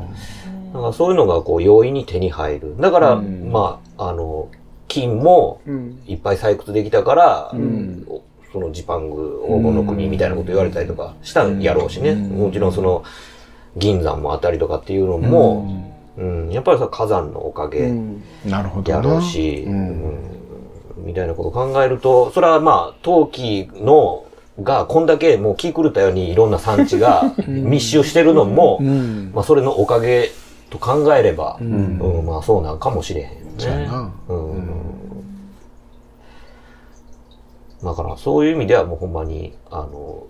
だからそういうのがこう容易に手に入る。だから、うんまあ、あの、金もうんいっぱい採掘できたから、んそのジパング黄金の国みたいなこと言われたりとかしたんやろうしね。うんもちろんその銀山もあたりとかっていうのも、うんやっぱりさ火山のおかげなるほどな。やろうし、みたいなことを考えると、それはまあ、陶器のがこんだけもう気狂ったようにいろんな産地が 密集してるのも、うん。まあそれのおかげと考えれば、ううんん。まあそうなんかもしれへんね。そうやな。うんだからそういう意味ではもうほんまに、あの、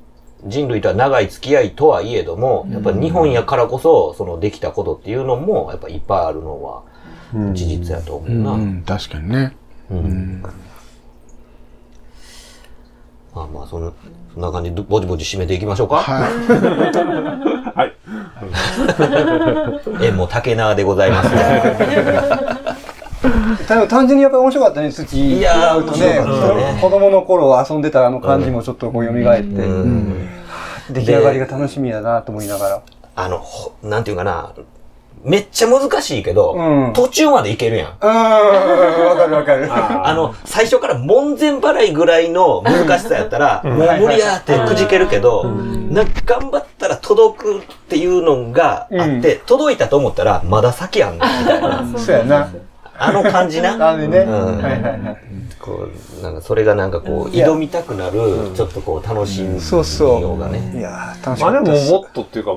人類とは長い付き合いとはいえども、やっぱり日本やからこそ、そのできたことっていうのも、やっぱいっぱいあるのは事実やと思うな。うん、確かにね。うんまあまあ、そんそんな感じでぼちぼち締めていきましょうか。はい。はい。え、もう竹縄でございます、た だ単純にやっぱり面白かったね、土いやー会うとね。子供の頃遊んでたあの感じもちょっとこう蘇って、うん。出来上がりが楽しみやなと思いながら。あの、ほなんていうかな、めっちゃ難しいけど、うん。途中までいけるやん。うーん、わかるわかる。あの、最初から門前払いぐらいの難しさやったら、も う無理やってくじけるけど、な頑張ったら届くっていうのがあって、届いたと思ったら、まだ先やんみたいな。そうやな。あの感じな。なんでね。うんはいはいはい。こう、なんかそれがなんかこう、挑みたくなる、ちょっとこう、楽しみそうそうようがね。いやー楽しまあでも。もっとっていうか、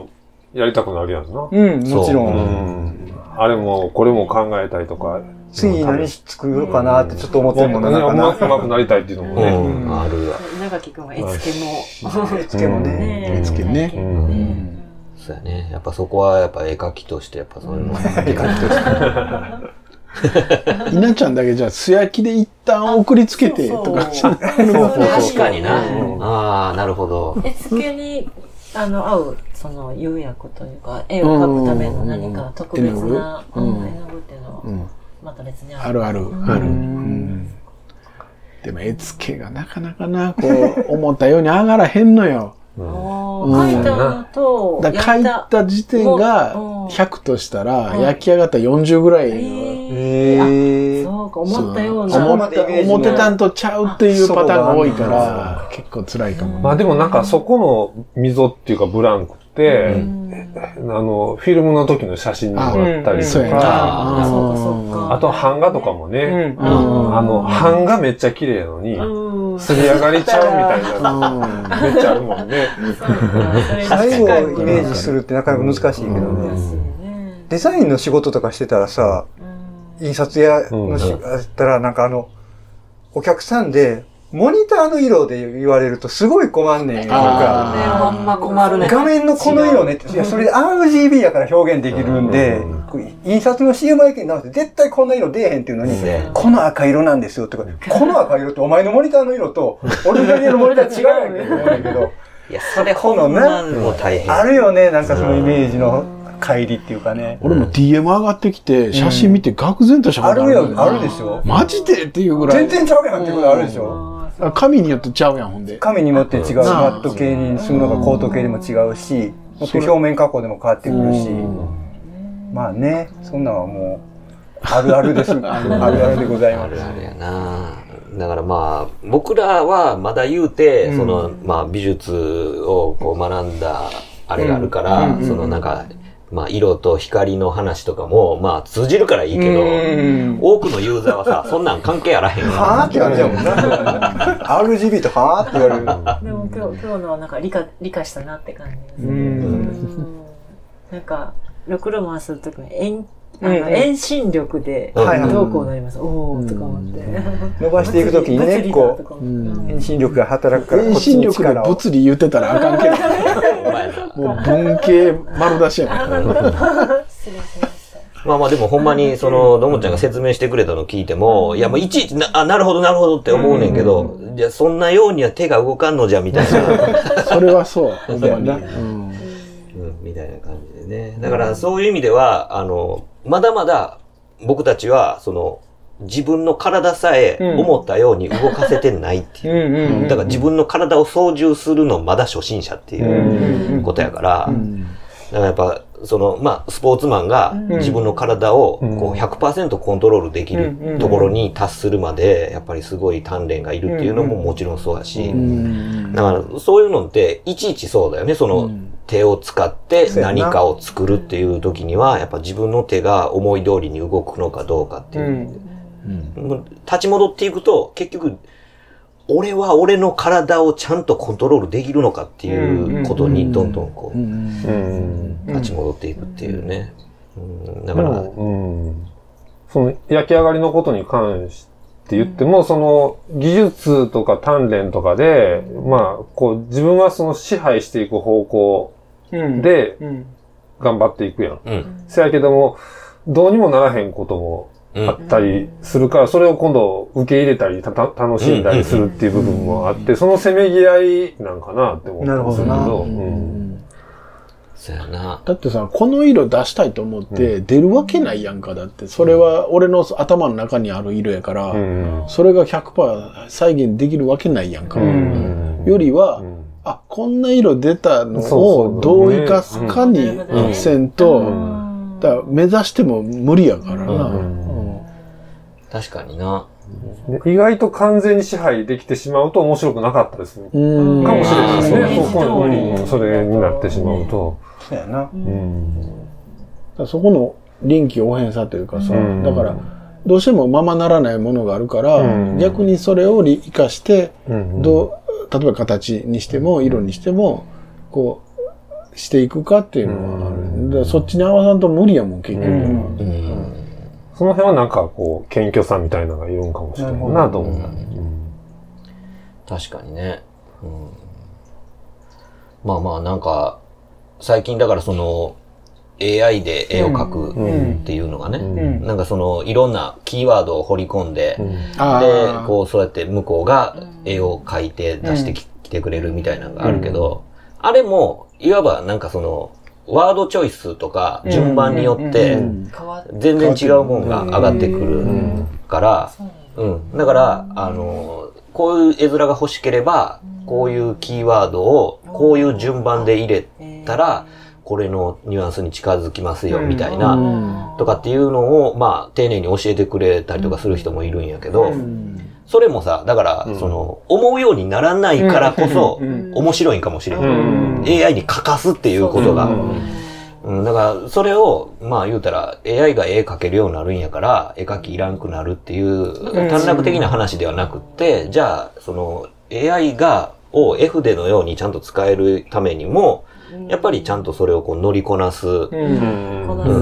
やりたくなるやんな。うん、もちろ。うんん。あれも、これも考えたりとか。次何作ろうかなってちょっと思ってるもんな、なんかうまくなりたいっていうのもうね。ん、あるわ。長木くんは絵付けも。絵付けもね。ね絵付けねうんそうやね。やっぱそこはやっぱ絵描きとして、やっぱそういうのは絵描きとして。稲ちゃんだけじゃあ素焼きで一旦送りつけてとか。しそうそう確かにな。うんああ、なるほど。絵付けに、あの、合う、その、釉薬というか、絵を描くための何か特別な、絵の具？っていうのは、うんまた別にある。ある、ある。うん。でも絵付けがなかなかな、こう、思ったように上がらへんのよ。おー。描いたのと、だから書いた時点がうん。100としたら、うん。焼き上がったら40ぐらいの。そうか、思ったような。思った、思ってたんとちゃうっていうパターンが多いから、結構辛いかも。まあでもなんかそこの溝っていうかブランクって、あの、フィルムの時の写真にもあったりと。か、あと版画とかもね、あの、版画めっちゃ綺麗やのに、うん。すり上がりちゃうみたいな、めっちゃあるもんね。最後をイメージするってなかなか難しいけどね。デザインの仕事とかしてたらさ、印刷屋のし、うんやったらなんかあの、お客さんで、モニターの色で言われるとすごい困んねん。なんかほんま困るね。画面のこの色ねって、いや、それ RGB やから表現できるんで、印刷の CM やけに直して絶対こんな色出えへんっていうのに、ねこの赤色なんですよとか、この赤色ってお前のモニターの色と、俺の家のモニター違うやんけって思うんだけど、いや、それほんまもう大変。あるよね、なんかそのイメージの乖離っていうかね。俺も DM 上がってきて、写真見て愕然としたことある。あるよ、あるでしょ。マジでっていうぐらい。全然ちゃうやんってことあるでしょ。あ紙によってちゃうやん、ほんで。紙によって違う。マット系にするのがコート系でも違うし、もっと表面加工でも変わってくるし。まあね、そんなんはもう、あるあるです。あるあるでございます。あるあるやなだからまあ、僕らはまだ言うて、その、まあ美術をこう学んだあれがあるから、そのなんか、まあ色と光の話とかも、まあ通じるからいいけど、多くのユーザーはさ、そんなん関係あらへんはわ。ぁって感じやもんな。RGB とはぁって言われる。でも今日、今日のはなんか理科、理科したなって感じですね。うんなんか、ろくろ回すときに遠、心力で、どうこうなります。おーとか思って。伸ばしていくときにね、こうう、遠心力が働くから、遠心力で。物理言ってたらあかんけど。お前なもう文系丸出しやん。失礼しまあまあでもほんまに、その、どもちゃんが説明してくれたの聞いても、いやもういちいちな、あ、なるほどなるほどって思うねんけど、いや、そんなようには手が動かんのじゃ、みたいな。それはそう。ほんまに。みたいな感じでね。だからそういう意味では、あの、まだまだ僕たちは、その、自分の体さえ思ったように動かせてないっていう。だから自分の体を操縦するのまだ初心者っていうことやから、だからやっぱ、その、まあ、スポーツマンが自分の体をこう100%コントロールできるところに達するまで、やっぱりすごい鍛錬がいるっていうのももちろんそうだし、だからそういうのっていちいちそうだよね。その手を使って何かを作るっていう時には、やっぱ自分の手が思い通りに動くのかどうかっていう。もう立ち戻っていくと、結局、俺は俺の体をちゃんとコントロールできるのかっていうことにどんどんこう、うん。立ち戻っていくっていうね。うん、だでから、も、うん。その焼き上がりのことに関して言っても、その技術とか鍛錬とかで、まあ、こう自分はその支配していく方向で頑張っていくやん。うん。せやけども、どうにもならへんこともあったりするから、それを今度受け入れたり、たた楽しんだりするっていう部分もあって、そのせめぎ合いなんかなって思ったりするけなるほど、うん。そうやな。だってさ、この色出したいと思って出るわけないやんか。だって、それは俺の頭の中にある色やから、うん。それが100%再現できるわけないやんか。ん。よりは、あ、こんな色出たのをどう生かすかにうんせんと、だ目指しても無理やからな。うん確かにな。で意外と完全に支配できてしまうと面白くなかったですね。うんかもしれないですうんね。そこに、それになってしまうと。そうやな。うんだからそこの臨機応変さというかさ、うんだから、どうしてもままならないものがあるから、うん逆にそれを生かして、うんどう、例えば形にしても、色にしても、こう、していくかっていうのはある。だからそっちに合わさんと無理やもん、結局。うんうん。その辺はなんかこう、謙虚さみたいなのがいるんかもしれないなと思った。確かにね。うん、まあまあなんか、最近だからその、AI で絵を描くっていうのがね、なんかその、いろんなキーワードを掘り込んで、あで、ーこう、そうやって向こうが絵を描いて出してき,、てくれるみたいなのがあるけど、あれも、いわばなんかその、ワードチョイスとか順番によって、変わっ全然違うもんが上がってくるから、うん。だから、あの、こういう絵面が欲しければ、こういうキーワードを、こういう順番で入れたら、これのニュアンスに近づきますよ、みたいな、とかっていうのを、まあ、丁寧に教えてくれたりとかする人もいるんやけど、それもさ、だから、その、思うようにならないからこそ、面白いんかもしれない。AI に書かすっていうことが。うん、だから、それを、まあ言うたら、AI が絵描けるようになるんやから、絵描きいらんくなるっていう、短絡的な話ではなくって、じゃあ、その、AI が、を F でのようにちゃんと使えるためにも、やっぱりちゃんとそれをこう乗りこなす、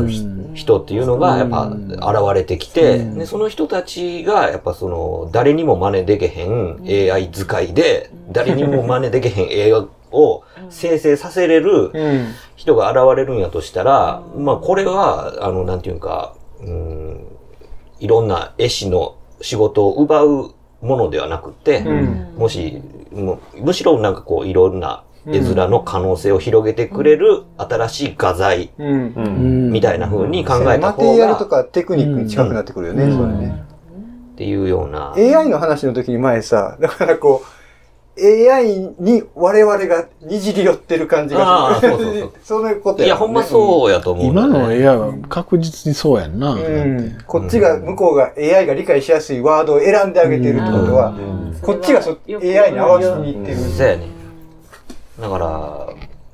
人人っていうのがやっぱ現れてきて、でその人たちがやっぱその誰にも真似できへん AI 使いで、誰にも真似できへん絵をを生成させれるうん。人が現れるんやとしたら、まあこれは、あの、なんていうか、うん、いろんな絵師の仕事を奪うものではなくて、うん。もし、むしろなんかこういろんな絵面の可能性を広げてくれる新しい画材うん。うん。みたいな風に考えたマテ方リアルとが、かテクニックに近くなってくるよね、うんそれね。っていうような。AI の話の時に前さ、だからこう、AI に我々がにじり寄ってる感じがする。そうそうそう そういうこといや、ほんまそうやと思う、今の AI は確実にそうやんな。うん。こっちが、向こうが AI が理解しやすいワードを選んであげてるってことは、こっちがそ AI に合わせにいってる。そうやね。だから、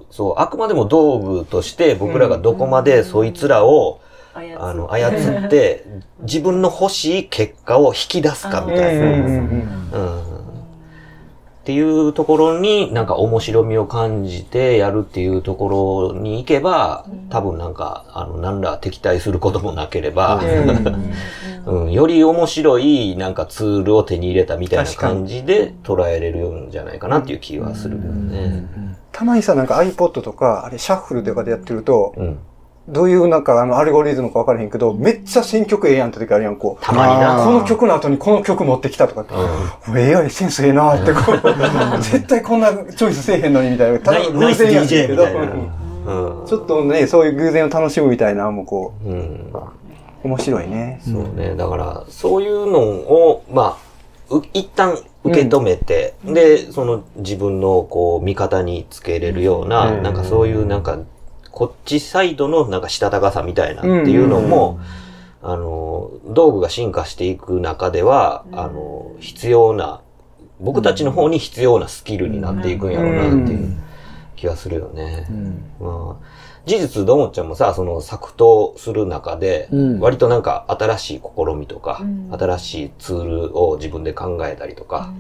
そう、あくまでも道具として僕らがどこまでそいつらを、あの、操って、自分の欲しい結果を引き出すかみたいな。うんっていうところになんか面白みを感じてやるっていうところに行けば、多分なんか、あの、何ら敵対することもなければ、うん、より面白いなんかツールを手に入れたみたいな感じで捉えれるんじゃないかなっていう気はするけどね。たまにさ、なんか iPod とか、あれシャッフルとかでやってると、うん。どういうなんかあのアルゴリズムか分からへんけど、めっちゃ選曲ええやんって時あるやん、こう。たまにな。この曲の後にこの曲持ってきたとかって、AI センスええなってこう、絶対こんなチョイスせえへんのにみたいな。ただの偶然やん。ちょっとね、そういう偶然を楽しむみたいなのもこうん。う、面白いね。そうね。だから、そういうのを、まあ、う一旦受け止めて、で、その自分のこう、味方につけれるような、うんなんかそういうなんか、こっちサイドのなんかしたたかさみたいなっていうのも、あの、道具が進化していく中では、あの、必要な、僕たちの方に必要なスキルになっていくんやろうなっていう気がするよね。まあ事実、どもっちゃんもさ、その作刀する中で、うん。割となんか新しい試みとか、新しいツールを自分で考えたりとか、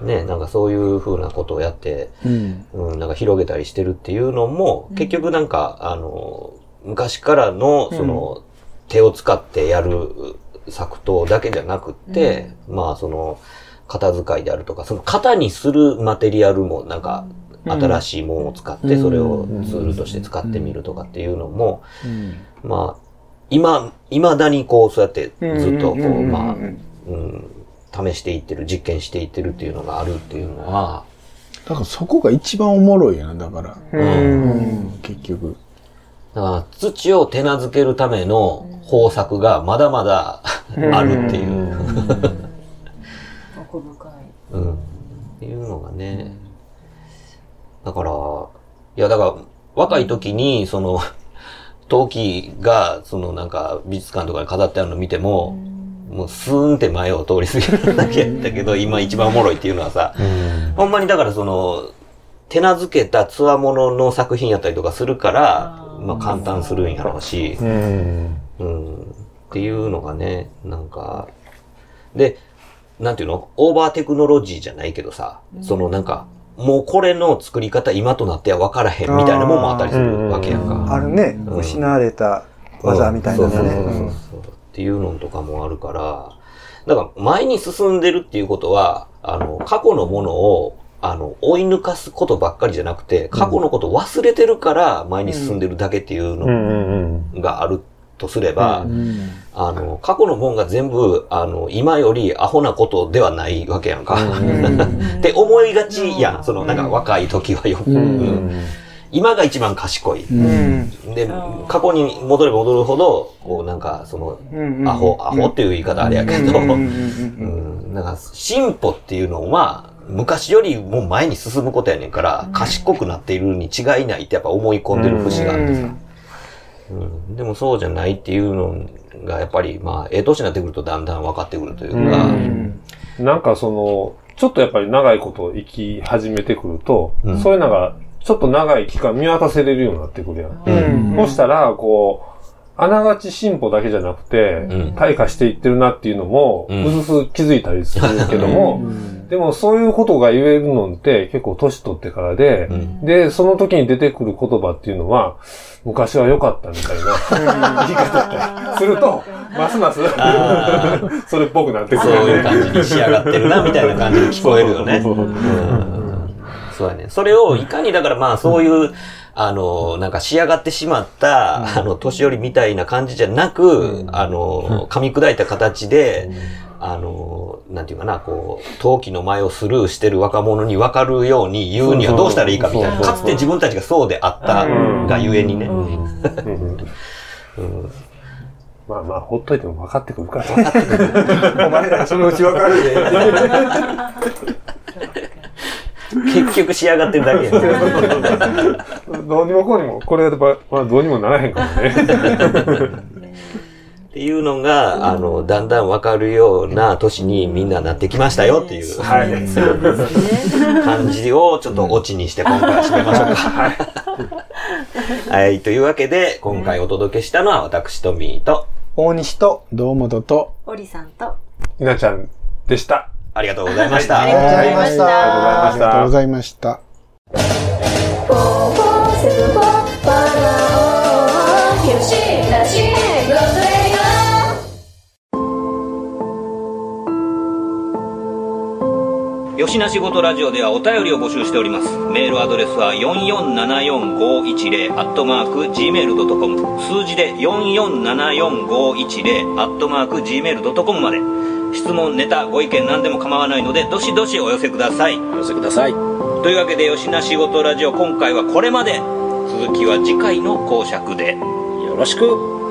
ね、なんかそういう風なことをやって、うん。うん、なんか広げたりしてるっていうのも、結局なんか、あの、昔からの、その、手を使ってやる作刀だけじゃなくって、まあその、型使いであるとか、その型にするマテリアルもなんか、新しいものを使って、それをツールとして使ってみるとかっていうのも、まあ、今、未だにこう、そうやってずっとこう、まあ、うん、試していってる、実験していってるっていうのがあるっていうのは、だからそこが一番おもろいやな、だから。うん。結局。だから土を手なずけるための方策がまだまだあるっていう、奥深い。うん、っていうのがね。だから、いやだから若い時にその、陶器がそのなんか美術館とかで飾ってあるの見ても、もうスーンって前を通り過ぎるだけやったけど、今一番おもろいっていうのはさ、ほんまにだからその、手なずけたつわものの作品やったりとかするから、まあ簡単するんやろうし、うん。うん、っていうのがね、なんか、で、なんていうの？オーバーテクノロジーじゃないけどさ、そのなんか、もうこれの作り方今となっては分からへんみたいなもんもあったりするわけやんか。あるね、うん。失われた技みたいなのそうそうね。っていうのとかもあるから、だから前に進んでるっていうことは、あの、過去のものを、あの、追い抜かすことばっかりじゃなくて、過去のことを忘れてるから前に進んでるだけっていううん。のうん。があるとすれば、うん。あの、過去のもんが全部、あの、今よりアホなことではないわけやんか。って思いがちやん。その、なんか若い時はよく。うん今が一番賢い。うん。で、過去に戻れば戻るほど、こうなんか、その、うんアホ、アホっていう言い方あれやけど、うんうんうんうん、なん。か進歩っていうのは、昔よりも前に進むことやねんから、賢くなっているに違いないってやっぱ思い込んでる節があってさ。うん、でもそうじゃないっていうのが、やっぱり、まあ、ええ年になってくるとだんだん分かってくるというか、なんかその、ちょっとやっぱり長いこと生き始めてくると、うん。そういうのが、ちょっと長い期間見渡せれるようになってくるやん。うん。そしたら、こう、あながち進歩だけじゃなくて、うん。退化していってるなっていうのも、うずす気づいたりするけども、でもそういうことが言えるのって結構年取ってからで、うん。で、その時に出てくる言葉っていうのは、昔は良かったみたいな言い方だったりすると、ますますあ それっぽくなってくそうるよね。いう感じに仕上がってるな、みたいな感じに聞こえるよね。そうやね。それをいかにだからまあそういう、あの、なんか仕上がってしまった、あの、年寄りみたいな感じじゃなく、あの、噛み砕いた形で、あの、なんていうかな、こう、陶器の前をスルーしてる若者に分かるように言うにはどうしたらいいかみたいな。かつて自分たちがそうであったがゆえにね。まあまあ、ほっといても分かってくるから。お前らそのうちわかるで。結局仕上がってるだけやね どうにもこうにも、これやっぱ、まあどうにもならへんかもね。っていうのが、あの、だんだん分かるような年にみんななってきましたよっていうはい。感じをちょっとオチにして今回は締めましょうか。はい。というわけで、今回お届けしたのは私とミーと、大西と、堂本と、オリさんと、稲ちゃんでした。ありがとうございました。ありがとうございました。ありがとうございましたよしなしごとラジオではお便りを募集しております。メールアドレスは4474510アットマーク gmail.com 数字で4474510アットマーク gmail.com まで質問、ネタ、ご意見何でも構わないのでどしどしお寄せください。お寄せください。というわけでよしなしごとラジオ今回はこれまで続きは次回の講釈で。よろしく。